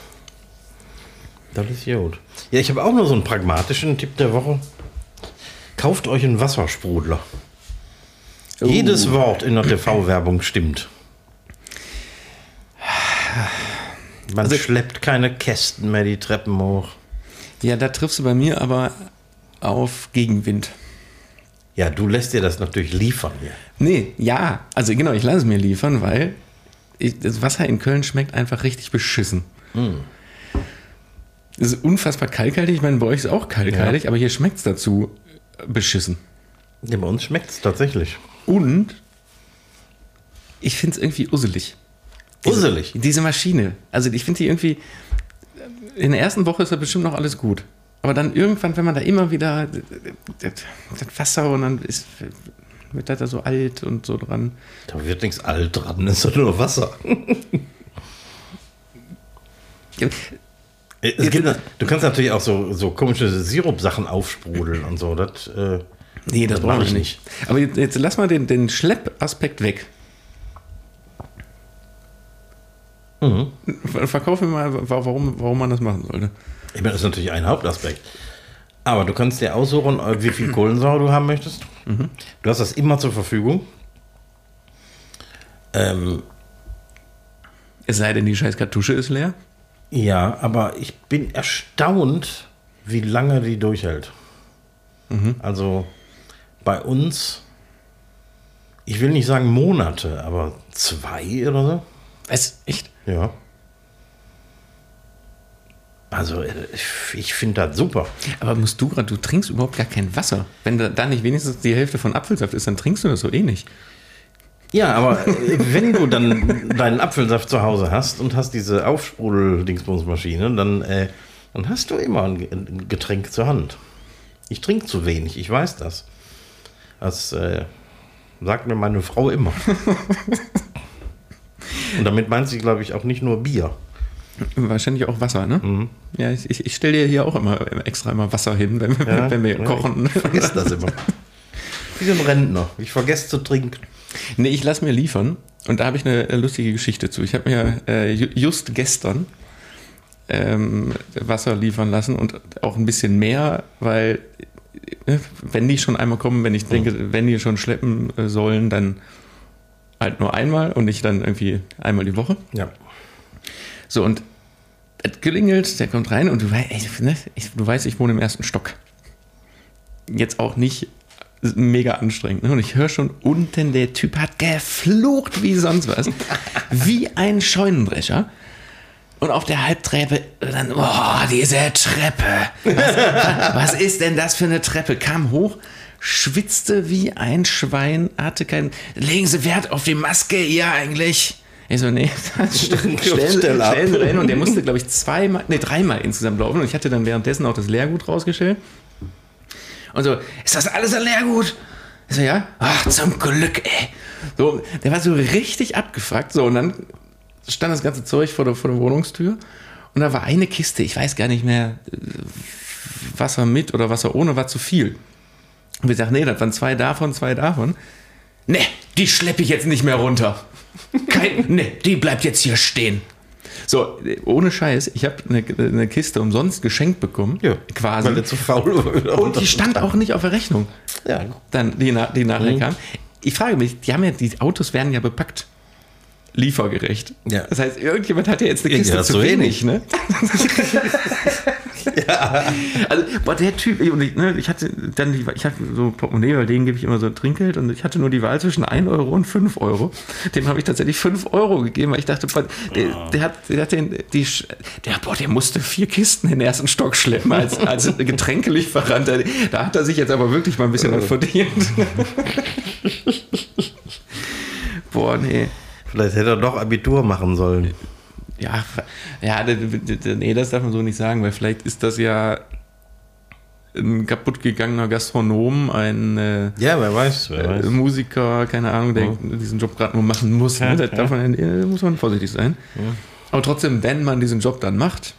Das ist gut. Ja, ich habe auch nur so einen pragmatischen Tipp der Woche. Kauft euch einen Wassersprudler. Jedes Wort in der TV-Werbung stimmt. Man Also- schleppt keine Kästen mehr die Treppen hoch. Ja, da triffst du bei mir aber auf Gegenwind. Ja, du lässt dir das natürlich liefern hier. Nee, ja, also genau, ich lasse es mir liefern, weil ich, das Wasser in Köln schmeckt einfach richtig beschissen. Es ist unfassbar kalkhaltig, ich meine, bei euch ist es auch kalkhaltig, aber hier schmeckt es dazu beschissen. Ja, bei uns schmeckt es tatsächlich. Und ich finde es irgendwie usselig. Diese- Usselig? Diese Maschine. Also ich finde die irgendwie, in der ersten Woche ist da bestimmt noch alles gut. Aber dann irgendwann, wenn man da immer wieder das, das Wasser und dann ist, wird das da so alt und so dran. Da wird nichts alt dran, es ist doch nur Wasser. Es gibt, du kannst natürlich auch so, so komische Sirupsachen aufsprudeln und so. Das, äh, Nee, das Das mach brauche ich ich nicht. Aber jetzt, jetzt lass mal den, den Schleppaspekt weg. Ver- Verkauf mir mal, wa- warum, warum man das machen sollte. ich meine, das ist natürlich ein Hauptaspekt. Aber du kannst dir aussuchen, äh, wie viel Kohlensäure du haben möchtest. Du hast das immer zur Verfügung. Ähm, Es sei denn, die scheiß Kartusche ist leer. ja, aber ich bin erstaunt, wie lange die durchhält. Also bei uns, ich will nicht sagen Monate, aber zwei oder so. Was? Echt? Ja. Also, äh, ich, ich finde das super. Aber musst du gerade, du trinkst überhaupt gar kein Wasser. Wenn da, da nicht wenigstens die Hälfte von Apfelsaft ist, dann trinkst du das so eh nicht. Ja, aber äh, wenn du dann deinen Apfelsaft zu Hause hast und hast diese Aufsprudel-Dingsbumsmaschine, dann, äh, dann hast du immer ein Getränk zur Hand. Ich trinke zu wenig, ich weiß das. Das äh, sagt mir meine Frau immer. Und damit meint sie, glaube ich, auch nicht nur Bier. Wahrscheinlich auch Wasser, ne? Ja, ich, ich, ich stelle dir hier auch immer extra immer Wasser hin, wenn, wir- Ja, wenn wir ja, kochen. Ich vergesse das immer. Wie so ein Rentner. Ich vergesse zu trinken. Nee, ich lasse mir liefern. Und da habe ich eine äh, lustige Geschichte zu. Ich habe mir äh, ju- just gestern ähm, Wasser liefern lassen und auch ein bisschen mehr, weil wenn die schon einmal kommen, wenn ich denke, wenn die schon schleppen äh, sollen, dann halt nur einmal und nicht dann irgendwie einmal die Woche. Ja. So, und es klingelt, der kommt rein und du, wei- ey, ne, ich, du weißt, ich wohne im ersten Stock. Jetzt auch nicht mega anstrengend. Ne? Und ich höre schon unten, der Typ hat geflucht wie sonst was. wie ein Scheunendrescher. Und auf der Halbtreppe dann, oh, diese Treppe. Was, was ist denn das für eine Treppe? Kam hoch, schwitzte wie ein Schwein, hatte kein. Legen Sie Wert auf die Maske, ihr eigentlich. Ich so, nee, stellen, stellen, Stell ab. stellen Sie dahin. Und der musste, glaube ich, zweimal, nee, dreimal insgesamt laufen. Und ich hatte dann währenddessen auch das Leergut rausgestellt. Und so, ist das alles ein Leergut? Ich so, ja. Ach, zum Glück, ey. So, der war so richtig abgefuckt. So, und dann stand das ganze Zeug vor der, vor der Wohnungstür. Und da war eine Kiste, ich weiß gar nicht mehr, äh, Wasser mit oder Wasser ohne, war zu viel. Und wir sagten, nee, das waren zwei davon, zwei davon. Nee, die schleppe ich jetzt nicht mehr runter. Kein, nee, die bleibt jetzt hier stehen. So, ohne Scheiß, ich habe eine, eine Kiste umsonst geschenkt bekommen. quasi. Weil zu faul war. Und die stand auch nicht auf der Rechnung. Ja. Dann, die, die nachher kam. Ich frage mich, die haben ja, die Autos werden ja bepackt. Liefergerecht. Ja. Das heißt, irgendjemand hat ja jetzt eine Ja, Kiste das zu so wenig, ne? Also, boah, der Typ, ich, ne, ich hatte dann, die, ich hatte so Portemonnaie, weil denen gebe ich immer so Trinkgeld und ich hatte nur die Wahl zwischen 1 Euro und 5 Euro. Dem habe ich tatsächlich 5 Euro gegeben, weil ich dachte, boah, der, der hat, der hat den, die, der, boah, der musste vier Kisten in den ersten Stock schleppen als, als Getränkelieferant. Da- Da hat er sich jetzt aber wirklich mal ein bisschen was verdient. boah, nee. Vielleicht hätte er doch Abitur machen sollen. Ja, ja, nee, das darf man so nicht sagen, weil vielleicht ist das ja ein kaputtgegangener Gastronom, ein äh, Ja, wer weiß, wer äh, weiß. Musiker, keine Ahnung, der diesen Job gerade nur machen muss. Ne? Da darf man, äh, muss man vorsichtig sein. Aber trotzdem, wenn man diesen Job dann macht,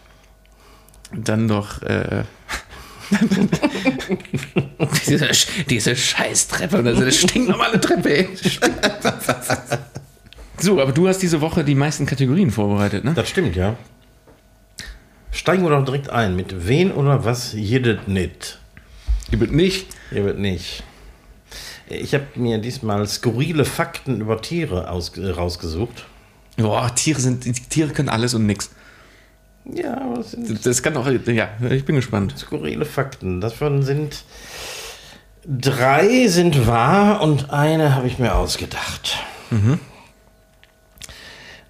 dann doch äh, diese, diese Scheißtreppe, das ist eine stinknormale Treppe. So, aber du hast diese Woche die meisten Kategorien vorbereitet, ne? Das stimmt, ja. Steigen wir doch direkt ein. Mit wen oder was jedet nicht? Gibt nicht. Ihr wird nicht. Ich habe mir diesmal skurrile Fakten über Tiere aus, äh, rausgesucht. Boah, Tiere sind, Tiere können alles und nix. Ja, aber es sind Das kann auch, ja, ich bin gespannt. skurrile Fakten. Davon sind drei sind wahr und eine habe ich mir ausgedacht.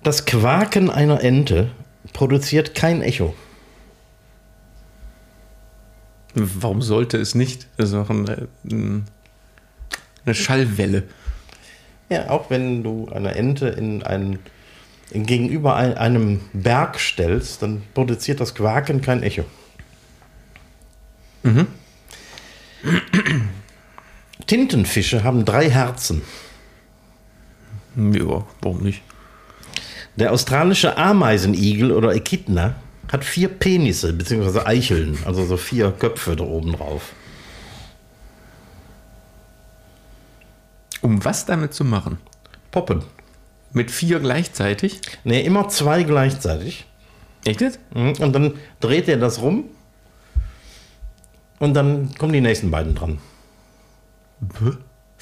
Das Quaken einer Ente produziert kein Echo. Warum sollte es nicht? Das ist auch ein, ein, eine Schallwelle. Ja, auch wenn du eine Ente in einen in gegenüber ein, einem Berg stellst, dann produziert das Quaken kein Echo. Tintenfische haben drei Herzen. Ja, warum nicht? Der australische Ameisenigel oder Echidna hat vier Penisse bzw. Eicheln, also so vier Köpfe da oben drauf. Um was damit zu machen? Poppen. Mit vier gleichzeitig? Ne, immer zwei gleichzeitig. Echt jetzt? Mhm, Und dann dreht er das rum. Und dann kommen die nächsten beiden dran.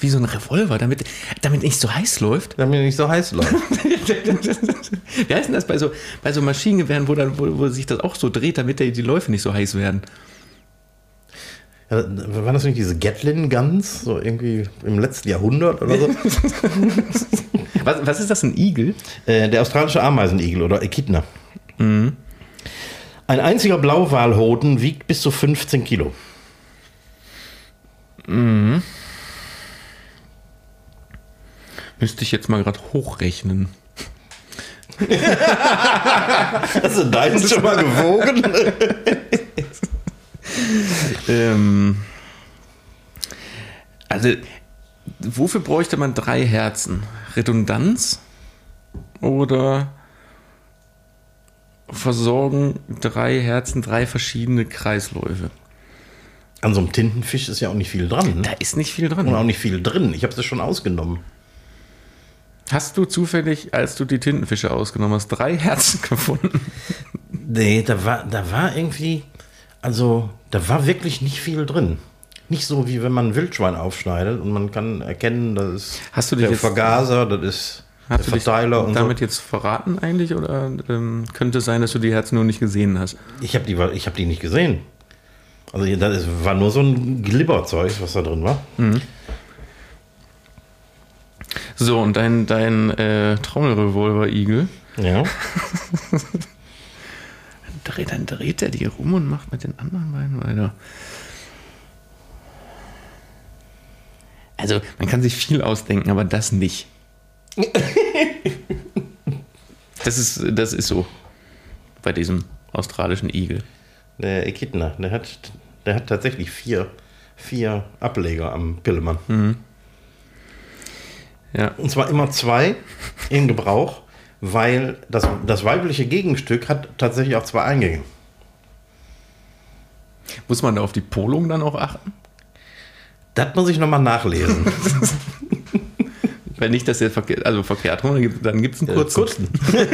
Wie so ein Revolver, damit, damit nicht so heiß läuft. Damit er nicht so heiß läuft. Wie heißt denn das bei so, bei so Maschinengewehren, wo, dann, wo, wo sich das auch so dreht, damit die die Läufe nicht so heiß werden? Ja, waren das nicht diese Gatlin Guns? So irgendwie im letzten Jahrhundert oder so? Was, was ist das, ein Igel? äh, der australische Ameisenigel oder Echidna. Ein einziger Blauwalhoden wiegt bis zu 15 Kilo. Müsste ich jetzt mal gerade hochrechnen. Hast du deinen schon mal gewogen? Ähm, also, wofür bräuchte man drei Herzen? Redundanz? Oder versorgen drei Herzen drei verschiedene Kreisläufe? An so einem Tintenfisch ist ja auch nicht viel dran. Ne? Da ist nicht viel Und auch dran. nicht viel drin. Ich habe es schon ausgenommen. Hast du zufällig, als du die Tintenfische ausgenommen hast, drei Herzen gefunden? Nee, da war, da war irgendwie, also da war wirklich nicht viel drin. Nicht so wie wenn man ein Wildschwein aufschneidet und man kann erkennen, das ist Hast du dich der jetzt- Vergaser, das ist Hast du der dich Verteiler und damit jetzt verraten eigentlich? Oder ähm, könnte es sein, dass du die Herzen nur nicht gesehen hast? so. Ich habe die, ich hab die nicht gesehen. Also das war nur so ein Glibberzeug, was da drin war. So, und dein, dein äh, Trommelrevolver-Igel, Ja. dreht, dann dreht er die rum und macht mit den anderen beiden weiter. Also, man kann sich viel ausdenken, aber das nicht. Das ist, das ist so. Bei diesem australischen Igel. Der Echidna, der hat, der hat tatsächlich vier, vier Ableger am Pillemann. Ja. Und zwar immer zwei in Gebrauch, weil das, das weibliche Gegenstück hat tatsächlich auch zwei Eingänge. Muss man da auf die Polung dann auch achten? Das muss ich nochmal nachlesen. Weil nicht, dass der verkehrt, also verkehrt rum, dann gibt- dann gibt es einen kurzen. kurzen.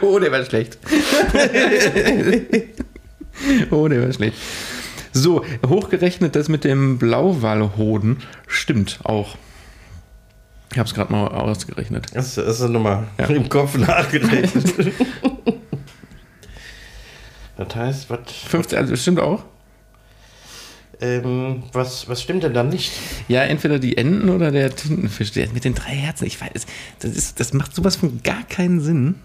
Oh, der war schlecht. oh, der war schlecht. So, hochgerechnet das mit dem Blauwalhoden stimmt auch. Ich habe es gerade mal ausgerechnet. Das, ist nochmal ja. im Kopf nachgerechnet. das heißt, was. 15, also das stimmt auch? Ähm, was, was stimmt denn dann nicht? Ja, entweder die Enten oder der Tintenfisch. Der mit den drei Herzen. Ich weiß, das, ist, das macht sowas von gar keinen Sinn.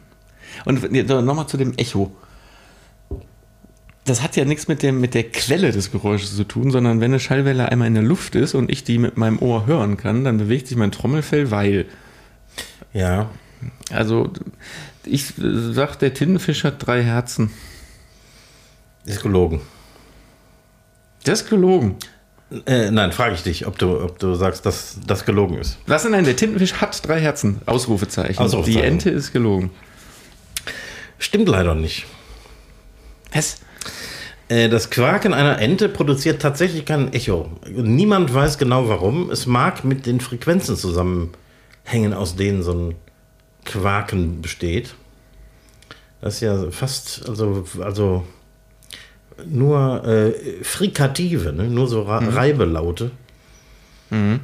Und nochmal zu dem Echo das hat ja nichts mit, dem, mit der Quelle des Geräusches zu tun, sondern wenn eine Schallwelle einmal in der Luft ist und ich die mit meinem Ohr hören kann, dann bewegt sich mein Trommelfell, weil. Ja. Also, ich sag, der Tintenfisch hat drei Herzen. Ist gelogen. Das ist gelogen. Äh, nein, frage ich dich, ob du, ob du sagst, dass das gelogen ist. Was denn? Nein, der Tintenfisch hat drei Herzen. Ausrufezeichen. Ausrufezeichen. Die Ente ist gelogen. Stimmt leider nicht. Was? Äh, das Quaken einer Ente produziert tatsächlich kein Echo. Niemand weiß genau warum. Es mag mit den Frequenzen zusammenhängen, aus denen so ein Quaken besteht. Das ist ja fast, also, also nur äh, Frikative, ne? nur so Ra mhm. Reibelaute. Mhm.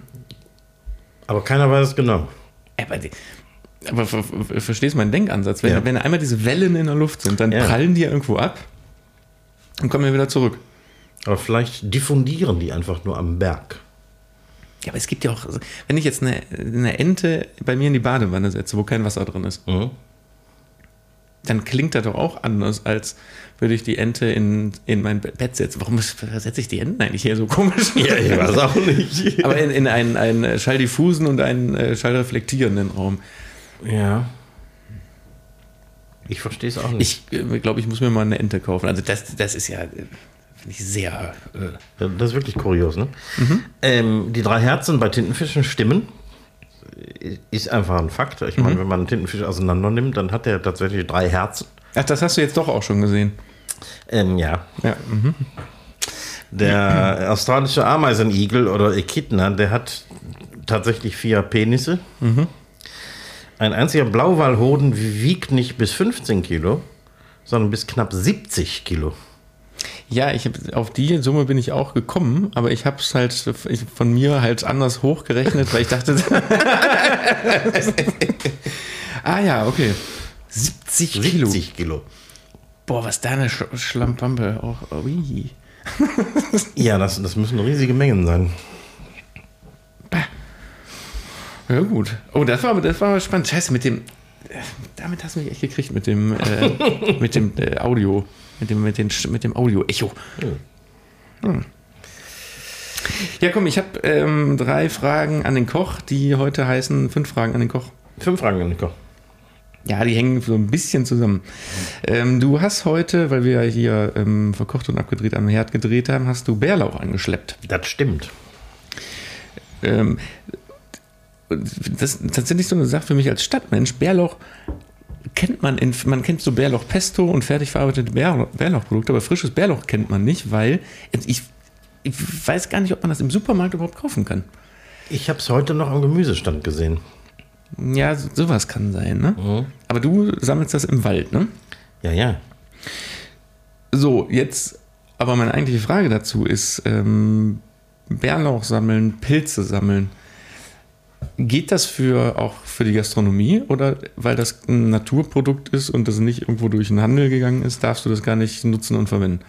Aber keiner weiß es genau. Aber, aber verstehst du meinen Denkansatz? Wenn, ja. wenn einmal diese Wellen in der Luft sind, dann ja. prallen die ja irgendwo ab und kommen wir wieder zurück. Aber vielleicht diffundieren die einfach nur am Berg. Ja, aber es gibt ja auch, wenn ich jetzt eine, eine Ente bei mir in die Badewanne setze, wo kein Wasser drin ist, mhm. dann klingt das doch auch anders, als würde ich die Ente in, in mein Bett setzen. Warum setze ich die Enten eigentlich hier so komisch? Ja, ich weiß auch nicht. aber in, in einen, einen schalldiffusen und einen äh, schallreflektierenden Raum. Ja. Ich verstehe es auch nicht. Ich äh, glaube, ich muss mir mal eine Ente kaufen. Also das, das ist ja äh, finde ich sehr. Äh das ist wirklich kurios, ne? Mhm. Ähm, die drei Herzen bei Tintenfischen stimmen. Ist einfach ein Fakt. Ich meine, mhm. wenn man einen Tintenfisch auseinander nimmt, dann hat er tatsächlich drei Herzen. Ach, das hast du jetzt doch auch schon gesehen. Ähm, ja. ja. Mhm. Der australische Ameisenigel oder Echidna, der hat tatsächlich vier Penisse. Mhm. Ein einziger Blauwalhoden wiegt nicht bis 15 Kilo, sondern bis knapp 70 Kilo. Ja, ich hab, auf die Summe bin ich auch gekommen, aber ich habe es halt von mir halt anders hochgerechnet, weil ich dachte. ah ja, okay. 70 Kilo. 70 Kilo. Boah, was da eine Sch Schlampampe auch. Ui. ja, das, das müssen riesige Mengen sein. Ja, gut. Oh, das war, das war spannend. Scheiße, mit dem. Damit hast du mich echt gekriegt, mit dem, äh, mit dem äh, Audio. Mit dem, mit, den, mit dem Audio-Echo. Hm. Ja, komm, ich habe ähm, drei Fragen an den Koch, die heute heißen fünf Fragen an den Koch. Fünf Fragen an den Koch. Ja, die hängen so ein bisschen zusammen. Ähm, du hast heute, weil wir hier ähm, verkocht und abgedreht am Herd gedreht haben, hast du Bärlauch angeschleppt. Das stimmt. Ähm, das ist tatsächlich so eine Sache für mich als Stadtmensch. Bärlauch kennt man, in, man kennt so Bärlauch-Pesto und fertig verarbeitete Bär, Bärlauchprodukte, aber frisches Bärlauch kennt man nicht, weil ich, ich weiß gar nicht, ob man das im Supermarkt überhaupt kaufen kann. Ich habe es heute noch am Gemüsestand gesehen. Ja, sowas kann sein, ne? Mhm. Aber du sammelst das im Wald, ne? Ja, ja. So, jetzt, aber meine eigentliche Frage dazu ist, ähm, Bärlauch sammeln, Pilze sammeln. Geht das für auch für die Gastronomie oder weil das ein Naturprodukt ist und das nicht irgendwo durch den Handel gegangen ist, darfst du das gar nicht nutzen und verwenden?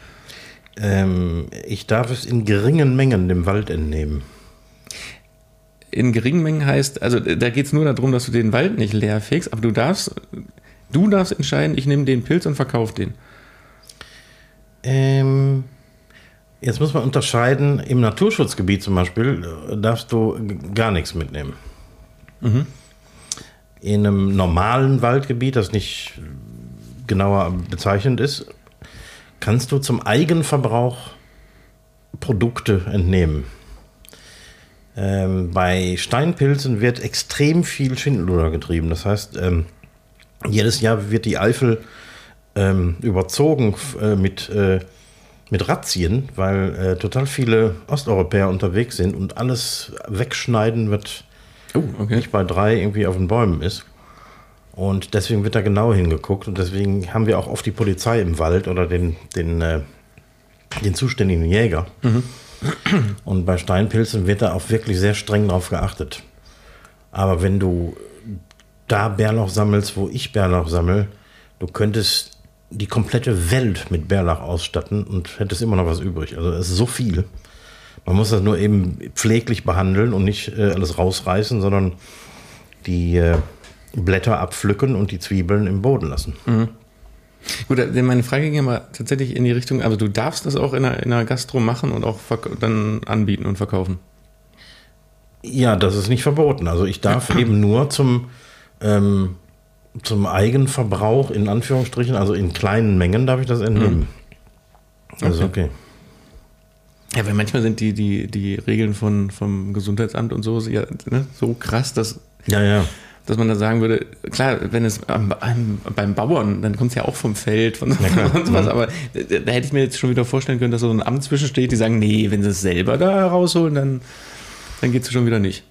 Ähm, ich darf es in geringen Mengen dem Wald entnehmen. In geringen Mengen heißt, also da geht es nur darum, dass du den Wald nicht leer fegst, aber du darfst, du darfst entscheiden, ich nehme den Pilz und verkaufe den. Ähm, Jetzt muss man unterscheiden, im Naturschutzgebiet zum Beispiel äh, darfst du gar nichts mitnehmen. Mhm. In einem normalen Waldgebiet, das nicht genauer bezeichnend ist, kannst du zum Eigenverbrauch Produkte entnehmen. Ähm, bei Steinpilzen wird extrem viel Schindluder getrieben. Das heißt, ähm, jedes Jahr wird die Eifel ähm, überzogen äh, mit äh, mit Razzien, weil äh, total viele Osteuropäer unterwegs sind und alles wegschneiden, was oh, okay. nicht bei drei irgendwie auf den Bäumen ist. Und deswegen wird da genau hingeguckt und deswegen haben wir auch oft die Polizei im Wald oder den, den, äh, den zuständigen Jäger. Mhm. Und bei Steinpilzen wird da auch wirklich sehr streng drauf geachtet. Aber wenn du da Bärlauch sammelst, wo ich Bärlauch sammle, du könntest die komplette Welt mit Bärlauch ausstatten und hättest immer noch was übrig. Also es ist so viel. Man muss das nur eben pfleglich behandeln und nicht äh, alles rausreißen, sondern die äh, Blätter abpflücken und die Zwiebeln im Boden lassen. Gut, äh, meine Frage ging aber tatsächlich in die Richtung, also du darfst das auch in einer, in einer Gastro machen und auch dann anbieten und verkaufen. Ja, das ist nicht verboten. Also ich darf eben nur zum, ähm, zum Eigenverbrauch in Anführungsstrichen, also in kleinen Mengen darf ich das entnehmen. Also okay. Ja, weil manchmal sind die, die, die Regeln von, vom Gesundheitsamt und so ja, ne, so krass, dass, Ja, ja. dass man da sagen würde, klar, wenn es am, am, beim Bauern, dann kommt es ja auch vom Feld, von klar. sonst was, aber da, da hätte ich mir jetzt schon wieder vorstellen können, dass da so ein Amt zwischensteht, die sagen, nee, wenn sie es selber da rausholen, dann, dann geht es schon wieder nicht.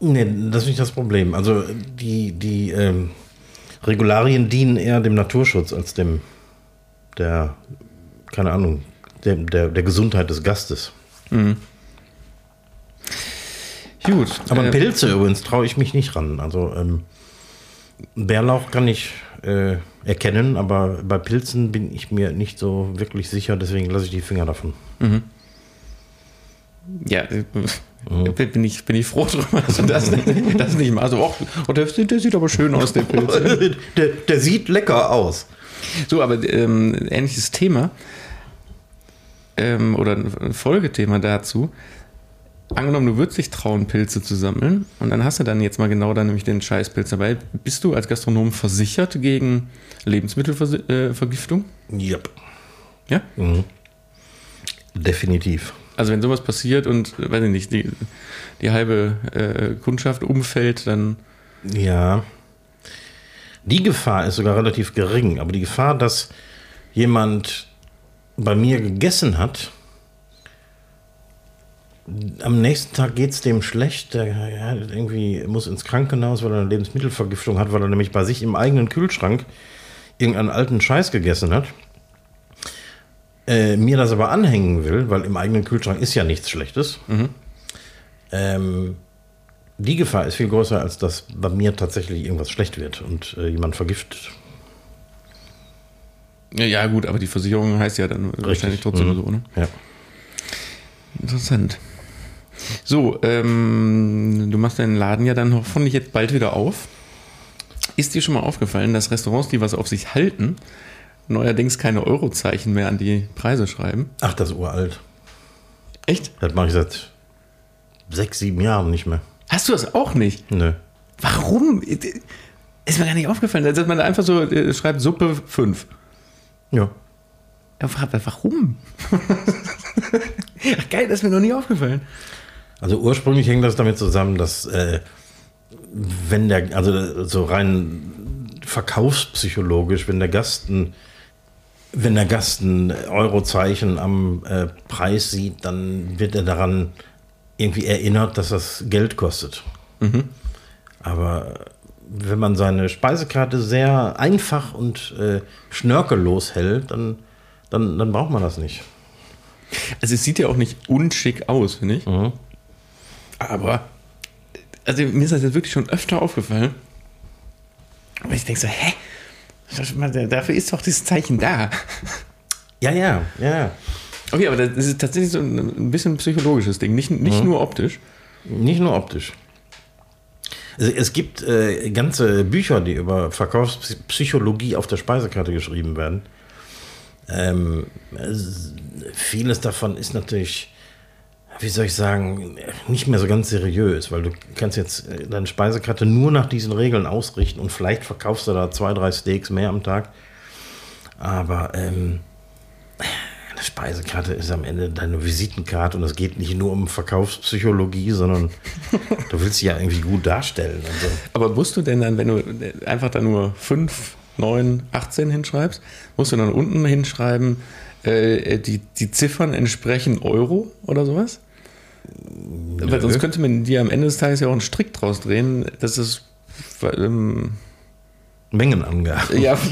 Nee, das ist nicht das Problem. Also die, die ähm, Regularien dienen eher dem Naturschutz als dem der, keine Ahnung, der, der, der Gesundheit des Gastes. Gut. Aber äh, Pilze übrigens traue ich mich nicht ran. Also ähm, Bärlauch kann ich äh, erkennen, aber bei Pilzen bin ich mir nicht so wirklich sicher, deswegen lasse ich die Finger davon. Ja, äh, bin, ich, bin ich froh drüber, dass du das, das nicht machst. Also, oh, der, sieht- der sieht aber schön aus, der Pilz. der, der sieht lecker aus. So, aber ähm, ähnliches Thema ähm, oder ein Folgethema dazu. Angenommen, du würdest dich trauen, Pilze zu sammeln und dann hast du dann jetzt mal genau dann nämlich den Scheißpilz dabei. Bist du als Gastronom versichert gegen Lebensmittelvergiftung? Yep. Ja? Definitiv. Also wenn sowas passiert und, äh, weiß ich nicht, die, die halbe äh, Kundschaft umfällt, dann Ja. Die Gefahr ist sogar relativ gering, aber die Gefahr, dass jemand bei mir gegessen hat, am nächsten Tag geht es dem schlecht, der ja, irgendwie muss ins Krankenhaus, weil er eine Lebensmittelvergiftung hat, weil er nämlich bei sich im eigenen Kühlschrank irgendeinen alten Scheiß gegessen hat. Äh, mir das aber anhängen will, weil im eigenen Kühlschrank ist ja nichts Schlechtes. Ähm, die Gefahr ist viel größer, als dass bei mir tatsächlich irgendwas schlecht wird und äh, jemand vergiftet. Ja, gut, aber die Versicherung heißt ja dann wahrscheinlich trotzdem Mhm. so, ne? Ja. Interessant. So, ähm, du machst deinen Laden ja dann hoffentlich jetzt bald wieder auf. Ist dir schon mal aufgefallen, dass Restaurants, die was auf sich halten, neuerdings keine Eurozeichen mehr an die Preise schreiben? Ach, das ist uralt. Echt? Das mache ich seit sechs, sieben Jahren nicht mehr. Hast du das auch nicht? Nö. Warum? Ist mir gar nicht aufgefallen, dass man einfach so äh, schreibt Suppe 5. Ja. Wa- warum? Ach, geil, das ist mir noch nie aufgefallen. Also ursprünglich hängt das damit zusammen, dass äh, wenn der, also so rein verkaufspsychologisch, wenn der Gast ein, wenn der Gast ein Eurozeichen am äh, Preis sieht, dann wird er daran irgendwie erinnert, dass das Geld kostet. Aber wenn man seine Speisekarte sehr einfach und äh, schnörkellos hält, dann, dann, dann braucht man das nicht. Also es sieht ja auch nicht unschick aus, finde ich. Mhm. Aber, also mir ist das jetzt wirklich schon öfter aufgefallen. Aber ich denke so, hä? Dafür ist doch dieses Zeichen da. Ja, ja, ja. Okay, aber das ist tatsächlich so ein bisschen ein psychologisches Ding, nicht, nicht nur optisch. Nicht nur optisch. Es, es gibt äh, ganze Bücher, die über Verkaufspsychologie auf der Speisekarte geschrieben werden. Ähm, es, vieles davon ist natürlich, wie soll ich sagen, nicht mehr so ganz seriös, weil du kannst jetzt äh, deine Speisekarte nur nach diesen Regeln ausrichten und vielleicht verkaufst du da zwei, drei Steaks mehr am Tag. Aber ähm, eine Speisekarte ist am Ende deine Visitenkarte und es geht nicht nur um Verkaufspsychologie, sondern du willst sie ja irgendwie gut darstellen. So. Aber musst du denn dann, wenn du einfach da nur 5, 9, 18 hinschreibst, musst du dann unten hinschreiben, äh, die, die Ziffern entsprechen Euro oder sowas? Weil sonst könnte man dir am Ende des Tages ja auch einen Strick draus drehen, dass es ähm, Mengenangaben. Ja.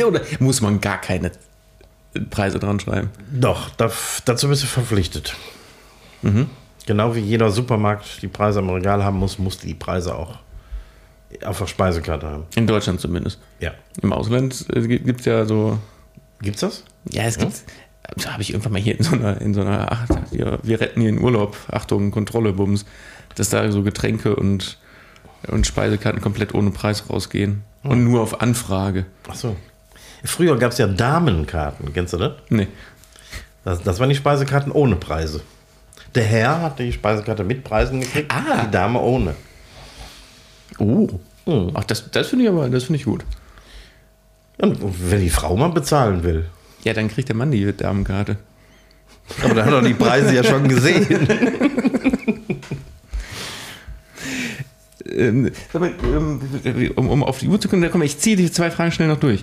Oder muss man gar keine Preise dran schreiben? Doch, da, dazu bist du verpflichtet. Genau wie jeder Supermarkt die Preise am Regal haben muss, muss die Preise auch auf der Speisekarte haben. In Deutschland zumindest. Ja. Im Ausland äh, gibt es ja so. Gibt's das? Ja, es gibt. Das habe ich irgendwann mal hier in so einer, in so einer ach, wir, wir retten hier in Urlaub, Achtung, Kontrolle, Bums, dass da so Getränke und, und Speisekarten komplett ohne Preis rausgehen. Und nur auf Anfrage. Ach so. Früher gab es ja Damenkarten, kennst du das? Nee. das? Das waren die Speisekarten ohne Preise. Der Herr hat die Speisekarte mit Preisen gekriegt, Ah. die Dame ohne. Oh. Ach, das, das finde ich aber, das finde ich gut. Und wenn die Frau mal bezahlen will. Ja, dann kriegt der Mann die Damenkarte. Aber da hat er die Preise ja schon gesehen. Ähm, ähm, um, um auf die Uhr zu kommen, komm, ich ziehe die zwei Fragen schnell noch durch.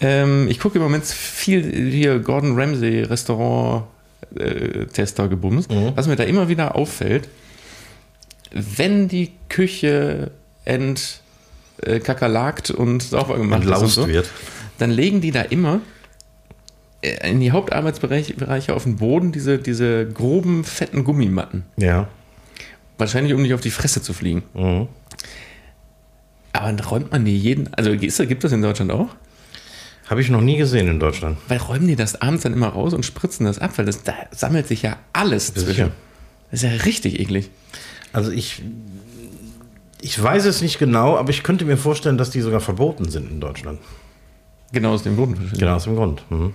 Ähm, ich gucke im Moment viel hier Gordon Ramsay Restaurant äh, Tester gebumst. Was mir da immer wieder auffällt, wenn die Küche ent äh, kakerlakt und sauber gemacht ist Entlaust so, wird. dann legen die da immer äh, in die Hauptarbeitsbereiche Bereiche auf den Boden diese, diese groben, fetten Gummimatten. Ja. Wahrscheinlich, um nicht auf die Fresse zu fliegen. Mhm. Aber dann räumt man die jeden, also gibt das in Deutschland auch? Habe ich noch nie gesehen in Deutschland. Weil räumen die das abends dann immer raus und spritzen das ab, weil das, da sammelt sich ja alles Sicher. zwischen. Das ist ja richtig eklig. Also ich, ich weiß es nicht genau, aber ich könnte mir vorstellen, dass die sogar verboten sind in Deutschland. Genau aus dem Grund. Genau aus dem Grund. Mhm.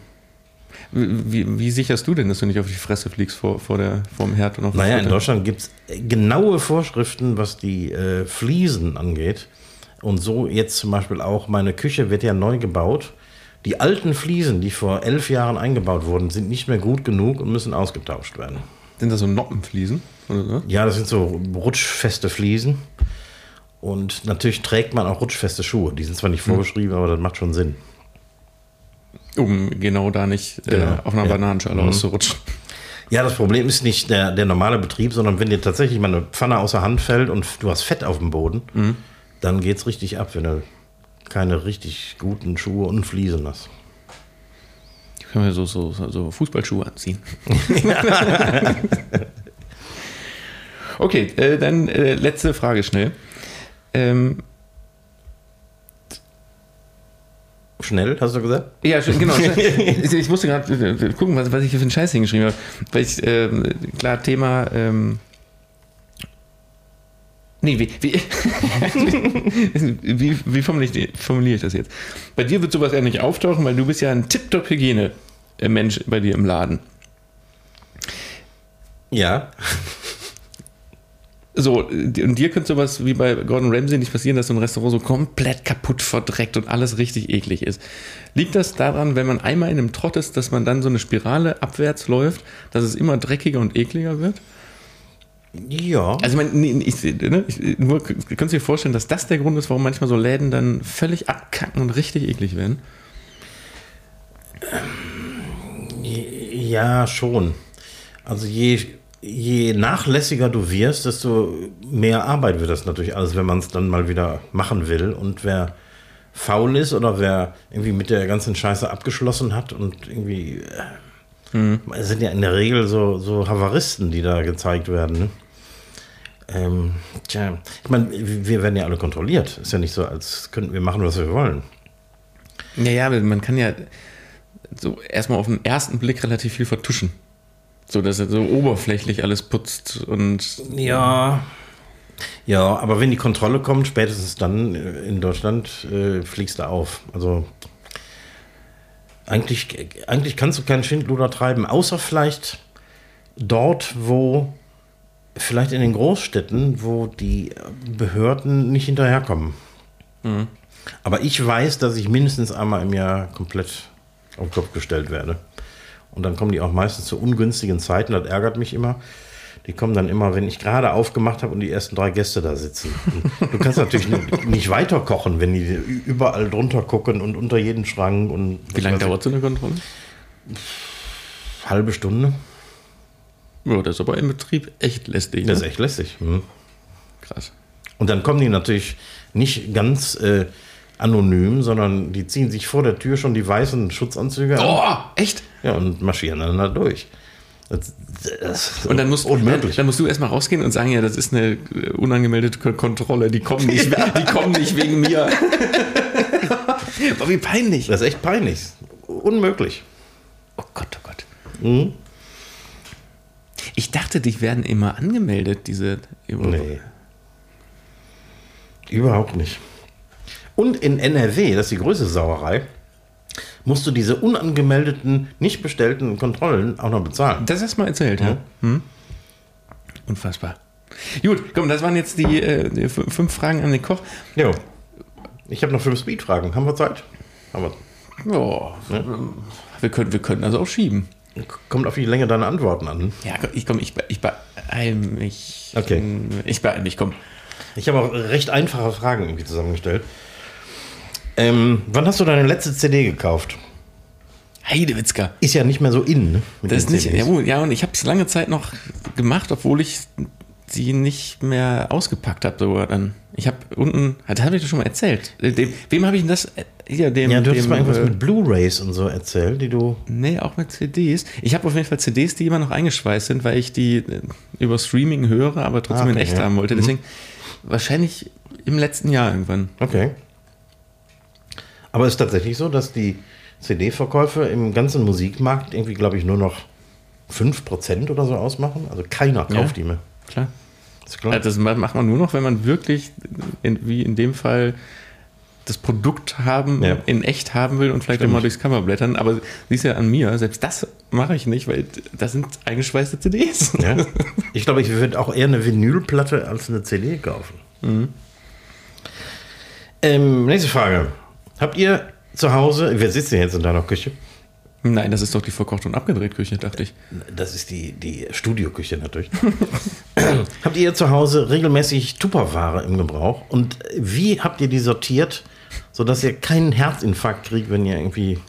Wie, wie, sicherst du denn, dass du nicht auf die Fresse fliegst vor, vor, der, vor dem Herd und auf Naja, in? Deutschland gibt es genaue Vorschriften, was die äh, Fliesen angeht. Und so jetzt zum Beispiel auch, meine Küche wird ja neu gebaut. Die alten Fliesen, die vor elf Jahren eingebaut wurden, sind nicht mehr gut genug und müssen ausgetauscht werden. Sind das so Noppenfliesen? Oder? Ja, das sind so rutschfeste Fliesen. Und natürlich trägt man auch rutschfeste Schuhe. Die sind zwar nicht vorgeschrieben, aber das macht schon Sinn. Um genau da nicht äh, Genau, auf einer ja. Bananenschale Mhm. auszurutschen. Ja, das Problem ist nicht der, der normale Betrieb, sondern wenn dir tatsächlich mal eine Pfanne außer Hand fällt und du hast Fett auf dem Boden, dann geht's richtig ab, wenn du keine richtig guten Schuhe und Fliesen hast. Ich kann mir so, so, so Fußballschuhe anziehen. okay, äh, dann äh, letzte Frage schnell. Ähm, Schnell, hast du gesagt? Ja, genau. ich, ich musste gerade äh, gucken, was, was ich hier für einen Scheiß hingeschrieben habe. Weil ich, ähm, klar, Thema. Ähm, nee, wie, wie, wie, wie formuliere, ich, formuliere ich das jetzt? Bei dir wird sowas ja nicht auftauchen, weil du bist ja ein Tip-Top-Hygiene-Mensch bei dir im Laden. Ja. So, und dir könnte sowas wie bei Gordon Ramsay nicht passieren, dass so ein Restaurant so komplett kaputt verdreckt und alles richtig eklig ist. Liegt das daran, wenn man einmal in einem Trott ist, dass man dann so eine Spirale abwärts läuft, dass es immer dreckiger und ekliger wird? Ja. Also, ich, meine, ich, ne, ich nur, könntest du dir vorstellen, dass das der Grund ist, warum manchmal so Läden dann völlig abkacken und richtig eklig werden? Ja, schon. Also je, je nachlässiger du wirst, desto mehr Arbeit wird das natürlich alles, wenn man es dann mal wieder machen will. Und wer faul ist oder wer irgendwie mit der ganzen Scheiße abgeschlossen hat und irgendwie äh, es sind ja in der Regel so, so Havaristen, die da gezeigt werden. Ne? Ähm, tja, ich meine, wir werden ja alle kontrolliert. Ist ja nicht so, als könnten wir machen, was wir wollen. Ja, ja, man kann ja so erstmal auf den ersten Blick relativ viel vertuschen. So, dass er so oberflächlich alles putzt und Ja. Ja, aber wenn die Kontrolle kommt, spätestens dann äh, in Deutschland äh, fliegst du auf. Also eigentlich, eigentlich kannst du keinen Schindluder treiben, außer vielleicht dort, wo, vielleicht in den Großstädten, wo die Behörden nicht hinterherkommen. Aber ich weiß, dass ich mindestens einmal im Jahr komplett auf den Kopf gestellt werde. Und dann kommen die auch meistens zu ungünstigen Zeiten, das ärgert mich immer. Die kommen dann immer, wenn ich gerade aufgemacht habe und die ersten drei Gäste da sitzen. Und du kannst natürlich nicht, weiter kochen, wenn die überall drunter gucken und unter jeden Schrank und wie lange dauert so eine Kontrolle? halbe Stunde. Ja, das ist aber im Betrieb echt lästig. Das ist ne? echt lästig. Mhm. krass. Und dann kommen die natürlich nicht ganz äh, anonym, sondern die ziehen sich vor der Tür schon die weißen Schutzanzüge an. Oh, echt? Ja, und marschieren dann da durch. Das, das Und dann musst, unmöglich. Dann, musst du erstmal rausgehen und sagen, ja, das ist eine äh, unangemeldete Ko- Kontrolle, die kommen nicht, die kommen nicht wegen mir. Aber wie peinlich. das ist echt peinlich. Unmöglich. Oh Gott, oh Gott. Ich dachte, die werden immer angemeldet, diese. Nee. Überhaupt nicht. Und in NRW, das ist die größte Sauerei, musst du diese unangemeldeten, nicht bestellten Kontrollen auch noch bezahlen. Das hast du mal erzählt, ja? Hm? Unfassbar. Gut, komm, das waren jetzt die, äh, die fünf Fragen an den Koch. Jo. Ich habe noch fünf Speedfragen. Haben wir Zeit? Haben wir. Ja, wir, können, wir können also auch schieben. Kommt auf die Länge deiner Antworten an. Ja, ich komm, ich, ich beeil mich. Okay. Ich beeil mich, komm. Ich habe auch recht einfache Fragen irgendwie zusammengestellt. Ähm, wann hast du deine letzte CD gekauft? Heidewitzka. Ist ja nicht mehr so in, ne? Das ist nicht, ja, ja, und ich habe es lange Zeit noch gemacht, obwohl ich sie nicht mehr ausgepackt habe sogar dann. Ich habe unten, das habe ich dir schon mal erzählt. Äh, Dem, wem habe ich denn das? äh, Hier, dem, Ja, du hast mal irgendwas äh, mit Blu-Rays und so erzählt, die du. Nee, auch mit CDs. Ich habe auf jeden Fall CDs, die immer noch eingeschweißt sind, weil ich die äh, über Streaming höre, aber trotzdem Ah, in okay, echt ja. haben wollte. Deswegen wahrscheinlich im letzten Jahr irgendwann. Okay. Aber es ist tatsächlich so, dass die CD-Verkäufe im ganzen Musikmarkt irgendwie, glaube ich, nur noch 5% oder so ausmachen. Also keiner kauft Ja. die mehr. Klar. Ist klar. Also das macht man nur noch, wenn man wirklich, in, wie in dem Fall, das Produkt haben, Ja. in echt haben will und vielleicht Stimmt. mal durchs Cover blättern. Aber siehst ja an mir, selbst das mache ich nicht, weil das sind eingeschweißte CDs. Ja. Ich glaube, ich würde auch eher eine Vinylplatte als eine CD kaufen. Ähm, nächste Frage. Habt ihr zu Hause, wir sitzen jetzt in deiner Küche, Nein, das ist doch die verkocht und abgedreht Küche, dachte ich. das ist die, die Studioküche natürlich. habt ihr zu Hause regelmäßig Tupperware im Gebrauch? Und wie habt ihr die sortiert, sodass ihr keinen Herzinfarkt kriegt, wenn ihr irgendwie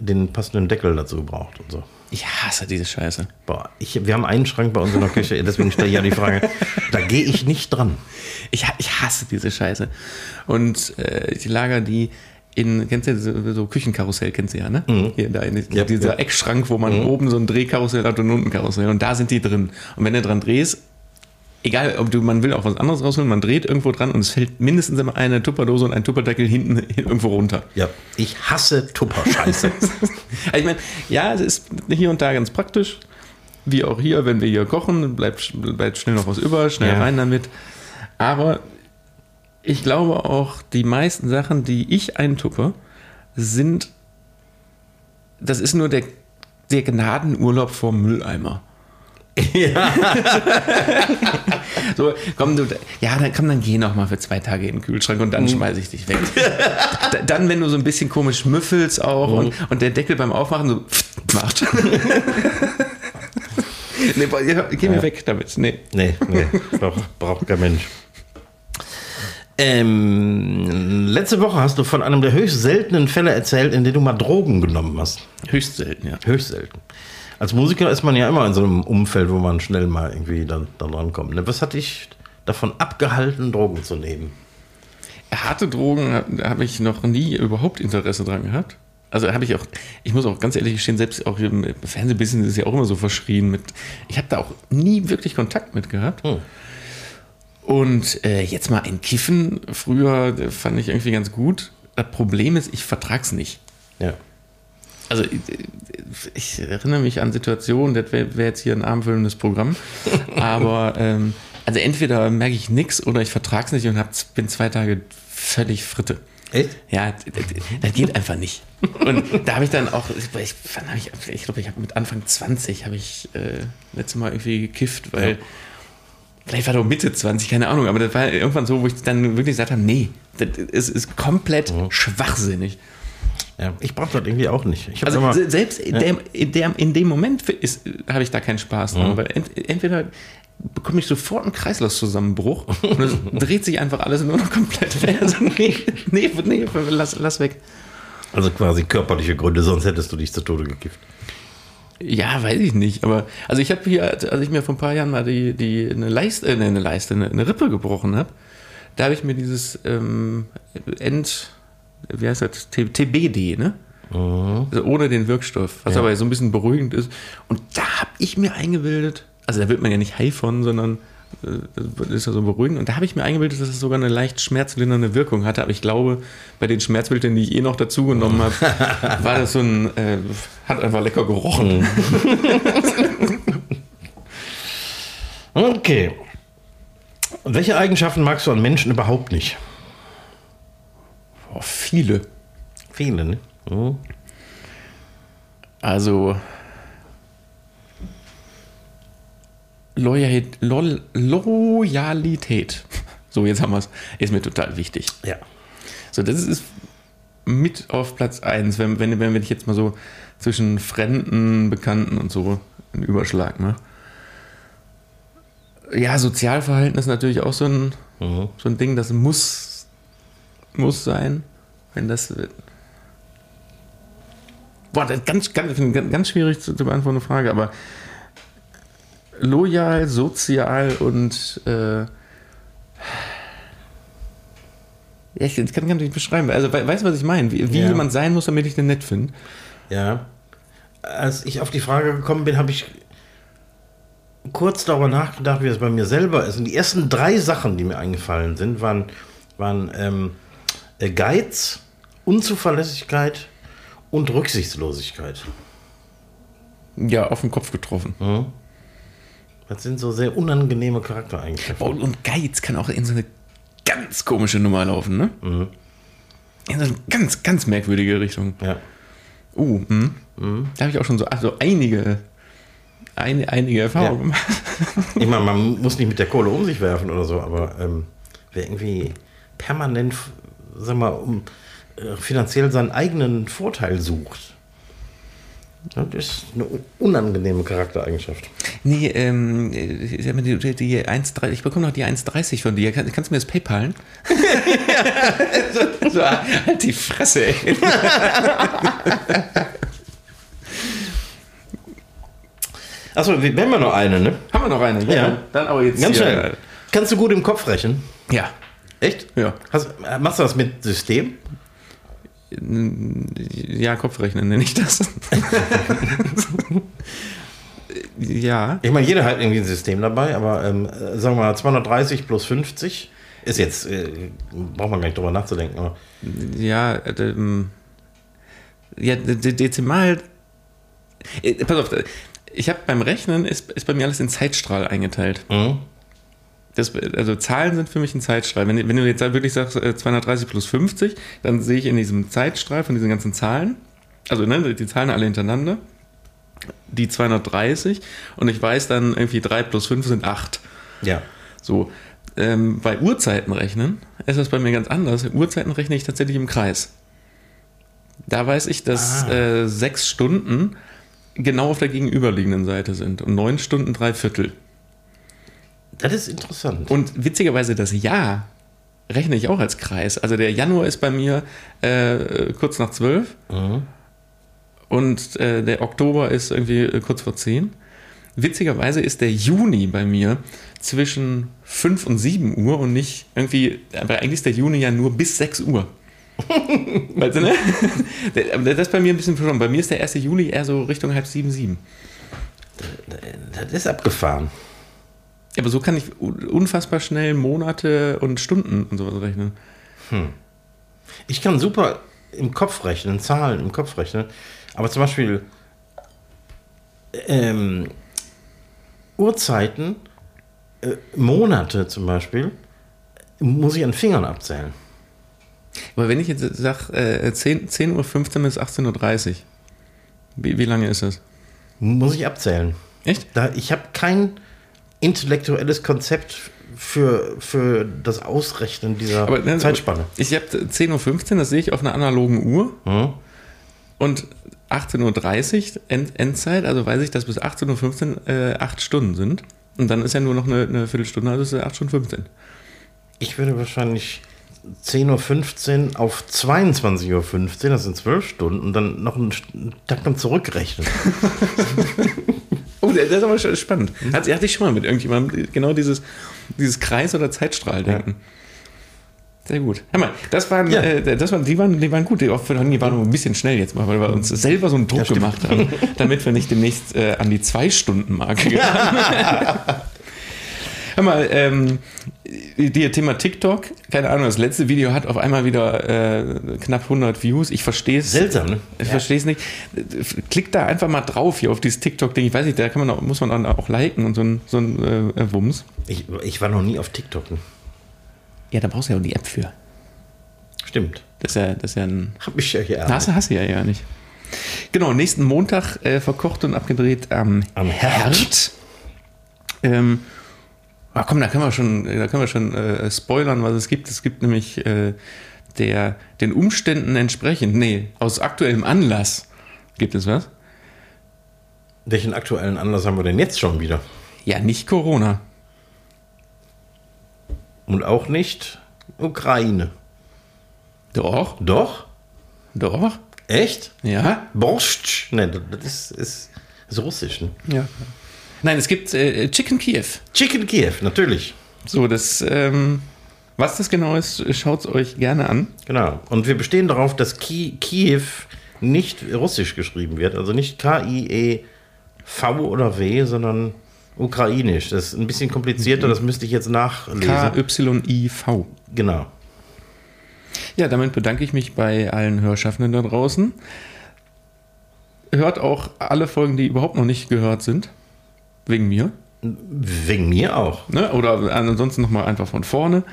den passenden Deckel dazu braucht und so? Ich hasse diese Scheiße. Boah, ich, wir haben einen Schrank bei uns in der Küche, deswegen stelle ich ja die Frage, da gehe ich nicht dran. Ich, ich hasse diese Scheiße. Und äh, ich lager die in, kennst du so, so Küchenkarussell, kennst du ja, ne? Hier, da in, Ja, dieser ja. Eckschrank, wo man oben so ein Drehkarussell hat und unten ein Karussell. Und da sind die drin. Und wenn du dran drehst, egal, ob du, man will auch was anderes rausholen, man dreht irgendwo dran und es fällt mindestens immer eine Tupperdose und ein Tupperdeckel hinten irgendwo runter. Ja, ich hasse Tupper-Scheiße. Also ich meine, ja, es ist hier und da ganz praktisch. Wie auch hier, wenn wir hier kochen, bleibt, bleibt schnell noch was über, schnell Ja. rein damit. Aber ich glaube auch, die meisten Sachen, die ich eintuppe, sind, das ist nur der, der Gnadenurlaub vom Mülleimer. So, komm, du, ja, dann komm, dann geh noch mal für zwei Tage in den Kühlschrank und dann schmeiß ich dich weg. Da- dann, wenn du so ein bisschen komisch müffelst auch und, und der Deckel beim Aufmachen so macht. nee, ja, geh mir weg damit. Nee. nee, nee, braucht, braucht kein Mensch. Ähm, letzte Woche hast du von einem der höchst seltenen Fälle erzählt, in denen du mal Drogen genommen hast. Höchst selten, ja. Höchst selten. Als Musiker ist man ja immer in so einem Umfeld, wo man schnell mal irgendwie dann, dann rankommt. Ne? Was hat dich davon abgehalten, Drogen zu nehmen? Harte Drogen habe hab ich noch nie überhaupt Interesse dran gehabt. Also habe ich auch, ich muss auch ganz ehrlich gestehen, selbst auch im Fernsehbusiness ist ja auch immer so verschrien mit, ich habe da auch nie wirklich Kontakt mit gehabt. Hm. Und äh, jetzt mal ein Kiffen, früher äh, fand ich irgendwie ganz gut. Das Problem ist, ich vertrag's nicht. Ja. Also ich, erinnere mich an Situationen, das wäre wär jetzt hier ein abendfüllendes Programm, aber ähm, also entweder merke ich nichts oder ich vertrag's nicht und hab, bin zwei Tage völlig fritte. Echt? Ja, das geht einfach nicht. Und da habe ich dann auch, ich, wann hab ich, ich glaube, ich habe mit Anfang 20 habe ich äh, letztes Mal irgendwie gekifft, weil vielleicht war doch Mitte 20, keine Ahnung, aber das war irgendwann so, wo ich dann wirklich gesagt habe, nee, das ist, ist komplett schwachsinnig. Ja. Ich brauche das irgendwie auch nicht. Ich Also immer, se- selbst in, dem, in, dem, in dem Moment habe ich da keinen Spaß dran, weil ent, entweder bekomme ich sofort einen Kreislaufzusammenbruch und es dreht sich einfach alles nur noch komplett. Also, nee, nee, nee, lass, lass weg. also quasi körperliche Gründe, sonst hättest du dich zu Tode gekifft. Ja, weiß ich nicht. Aber also ich habe hier, als ich mir vor ein paar Jahren mal die, die eine Leiste, äh, eine Leiste, eine, eine Rippe gebrochen habe, da habe ich mir dieses ähm, End, wie heißt das, TBD, ne? Also ohne den Wirkstoff, was Ja. aber so ein bisschen beruhigend ist. Und da habe ich mir eingebildet, also da wird man ja nicht high von, sondern äh, das ist ja so beruhigend. Und da habe ich mir eingebildet, dass es sogar eine leicht schmerzlindernde Wirkung hatte. Aber ich glaube, bei den Schmerzbildern, die ich eh noch dazu genommen habe, war das so ein, äh, hat einfach lecker gerochen. Okay. Und welche Eigenschaften magst du an Menschen überhaupt nicht? Oh, viele. Viele, ne? Mhm. Also Loyalität, Lol, Loyalität. So, jetzt haben wir es. Ist mir total wichtig. Ja. So, das ist mit auf Platz 1, wenn, wenn, wenn ich jetzt mal so zwischen Fremden, Bekannten und so einen Überschlag mache. Ja, Sozialverhalten ist natürlich auch so ein, Mhm. so ein Ding, das muss, muss sein. Wenn das. Boah, das ist ganz, ganz, ganz, schwierig zu, zu beantworten, Frage, aber loyal, sozial und. Äh, ja, ich kann ich nicht beschreiben. Also, we- weißt du, was ich meine? Wie, wie Ja. jemand sein muss, damit ich den nett finde. Ja. Als ich auf die Frage gekommen bin, habe ich kurz darüber nachgedacht, wie es bei mir selber ist. Und die ersten drei Sachen, die mir eingefallen sind, waren, waren ähm, äh, Geiz, Unzuverlässigkeit und Rücksichtslosigkeit. Ja, auf den Kopf getroffen. Das sind so sehr unangenehme Charaktereigenschaften. Oh, und Geiz kann auch in so eine ganz komische Nummer laufen, ne? In so eine ganz, ganz merkwürdige Richtung. Ja. Uh, hm. da habe ich auch schon so also einige, ein, einige Erfahrungen Ja. gemacht. Ich meine, man muss nicht mit der Kohle um sich werfen oder so, aber ähm, wer irgendwie permanent, sag mal, um äh, finanziell seinen eigenen Vorteil sucht, das ist eine unangenehme Charaktereigenschaft. Nee, ähm, mir die, die 1,30 ich bekomme noch die 1,30 von dir. Kann, kannst du mir das PayPalen? so, so, halt die Fresse, ey. Achso, wir haben ja noch eine, ne? Haben wir noch eine? Ja. Dann aber jetzt Ganz hier. schnell. Kannst du gut im Kopf rechnen? Ja. Echt? Ja. Hast, machst du das mit System? Ja, Kopfrechnen nenne ich das. ja. Ich meine, jeder hat irgendwie ein System dabei, aber ähm, äh, sagen wir mal 230 plus 50 ist jetzt, äh, braucht man gar nicht drüber nachzudenken. Aber Ja, äh, ähm, ja, de- de- Dezimal. Äh, pass auf, ich habe beim Rechnen ist, ist bei mir alles in Zeitstrahl eingeteilt. Mhm. Das, also Zahlen sind für mich ein Zeitstrahl. Wenn, wenn du jetzt wirklich sagst äh, 230 plus 50, dann sehe ich in diesem Zeitstrahl von diesen ganzen Zahlen, also ne, die Zahlen alle hintereinander, die 230 und ich weiß dann irgendwie 3 plus 5 sind 8. ja. So, ähm, bei Uhrzeiten rechnen ist das bei mir ganz anders. Uhrzeiten rechne ich tatsächlich im Kreis. Da weiß ich, dass Ah. äh, sechs Stunden genau auf der gegenüberliegenden Seite sind und neun Stunden drei Viertel. Das ist interessant. Und witzigerweise das Jahr rechne ich auch als Kreis. Also der Januar ist bei mir äh, kurz nach zwölf Mhm. und äh, der Oktober ist irgendwie äh, kurz vor zehn. Witzigerweise ist der Juni bei mir zwischen 5 und 7 Uhr und nicht irgendwie, aber eigentlich ist der Juni ja nur bis 6 Uhr. weißt du, ne? Das ist bei mir ein bisschen verschwommen. Bei mir ist der 1. Juli eher so Richtung halb sieben, sieben. Das ist abgefahren. Ja, aber so kann ich un- unfassbar schnell Monate und Stunden und sowas rechnen. Ich kann super im Kopf rechnen, Zahlen im Kopf rechnen, aber zum Beispiel ähm, Uhrzeiten, äh, Monate zum Beispiel, muss ich an Fingern abzählen. Aber wenn ich jetzt sage, äh, 10, 10.15 Uhr bis 18.30 Uhr, wie, wie lange ist das? Muss ich abzählen. Echt? Da, ich habe kein intellektuelles Konzept für, für das Ausrechnen dieser ne, Zeitspanne. Ich habe 10.15 Uhr, das sehe ich auf einer analogen Uhr. Hm? Und 18.30 Uhr End Endzeit, also weiß ich, dass bis 18.15 Uhr äh, 8 Stunden sind. Und dann ist ja nur noch eine, eine Viertelstunde, also ist es 8 Stunden 15. Ich würde wahrscheinlich 10.15 Uhr auf 22.15 Uhr, das sind 12 Stunden, und dann noch einen Tag dann zurückrechnen. Das ist aber spannend. Hat, hatte ich schon mal mit irgendjemandem genau dieses, dieses Kreis- oder Zeitstrahl-Denken. Sehr gut. Hör mal, das waren, Ja. äh, das waren, die waren, die waren gut. Die, die waren nur ein bisschen schnell jetzt mal, weil wir uns selber so einen Druck gemacht haben, damit wir nicht demnächst äh, an die Zwei-Stunden-Marke gelangen. Hör mal, ähm, dir Thema TikTok, keine Ahnung, das letzte Video hat auf einmal wieder äh, knapp 100 Views. Ich verstehe es. Seltsam, ne? Ich verstehe es nicht. Klick da einfach mal drauf hier auf dieses TikTok-Ding. Ich weiß nicht, da kann man auch, muss man dann auch liken und so ein, so ein äh, Wumms. Ich, ich war noch nie auf TikTok. ne? Ja, da brauchst du ja auch die App für. Stimmt. Das ist ja, das ist ja ein Hab ich ja hier. Nase hast du ja ja nicht. Genau, nächsten Montag äh, verkocht und abgedreht am, Am Herd. Herd. Ähm, ah, komm, da können wir schon, da können wir schon äh, spoilern, was es gibt. Es gibt nämlich äh, der, den Umständen entsprechend, nee, aus aktuellem Anlass gibt es was. Welchen aktuellen Anlass haben wir denn jetzt schon wieder? Ja, nicht Corona. Und auch nicht Ukraine. Doch, Doch? doch, Echt? ja. Borscht? Ne, das ist, ist, ist russisch. Ne? ja. Nein, es gibt äh, Chicken Kiew. Chicken Kiew, natürlich. So, das, ähm, was das genau ist, schaut es euch gerne an. Genau. Und wir bestehen darauf, dass Ki Kiew nicht russisch geschrieben wird. Also nicht K-I-E-V oder W, sondern ukrainisch. Das ist ein bisschen komplizierter, das müsste ich jetzt nachlesen. K-Y-I-V. Genau. Ja, damit bedanke ich mich bei allen Hörschaffenden da draußen. Hört auch alle Folgen, die überhaupt noch nicht gehört sind. Wegen mir. Wegen mir auch. Ne? Oder ansonsten nochmal einfach von vorne.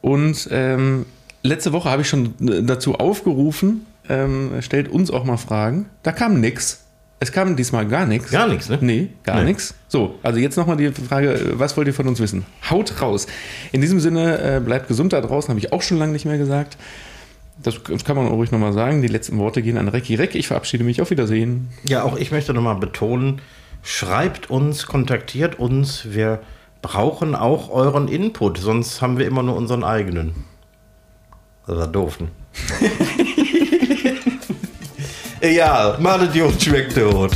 Und ähm, letzte Woche habe ich schon dazu aufgerufen, ähm, stellt uns auch mal Fragen. Da kam nix. Es kam diesmal gar nichts. Gar nichts, ne? Nee, gar Nee. nichts. So, also jetzt nochmal die Frage, was wollt ihr von uns wissen? Haut raus. In diesem Sinne, äh, bleibt gesund da draußen, habe ich auch schon lange nicht mehr gesagt. Das kann man ruhig nochmal sagen. Die letzten Worte gehen an Recki Reck. Ich verabschiede mich. Auf Wiedersehen. Ja, auch ich möchte nochmal betonen, schreibt uns, kontaktiert uns. Wir brauchen auch euren Input, sonst haben wir immer nur unseren eigenen. Das war doof, ne? ja, malet Jod schmeckt tot.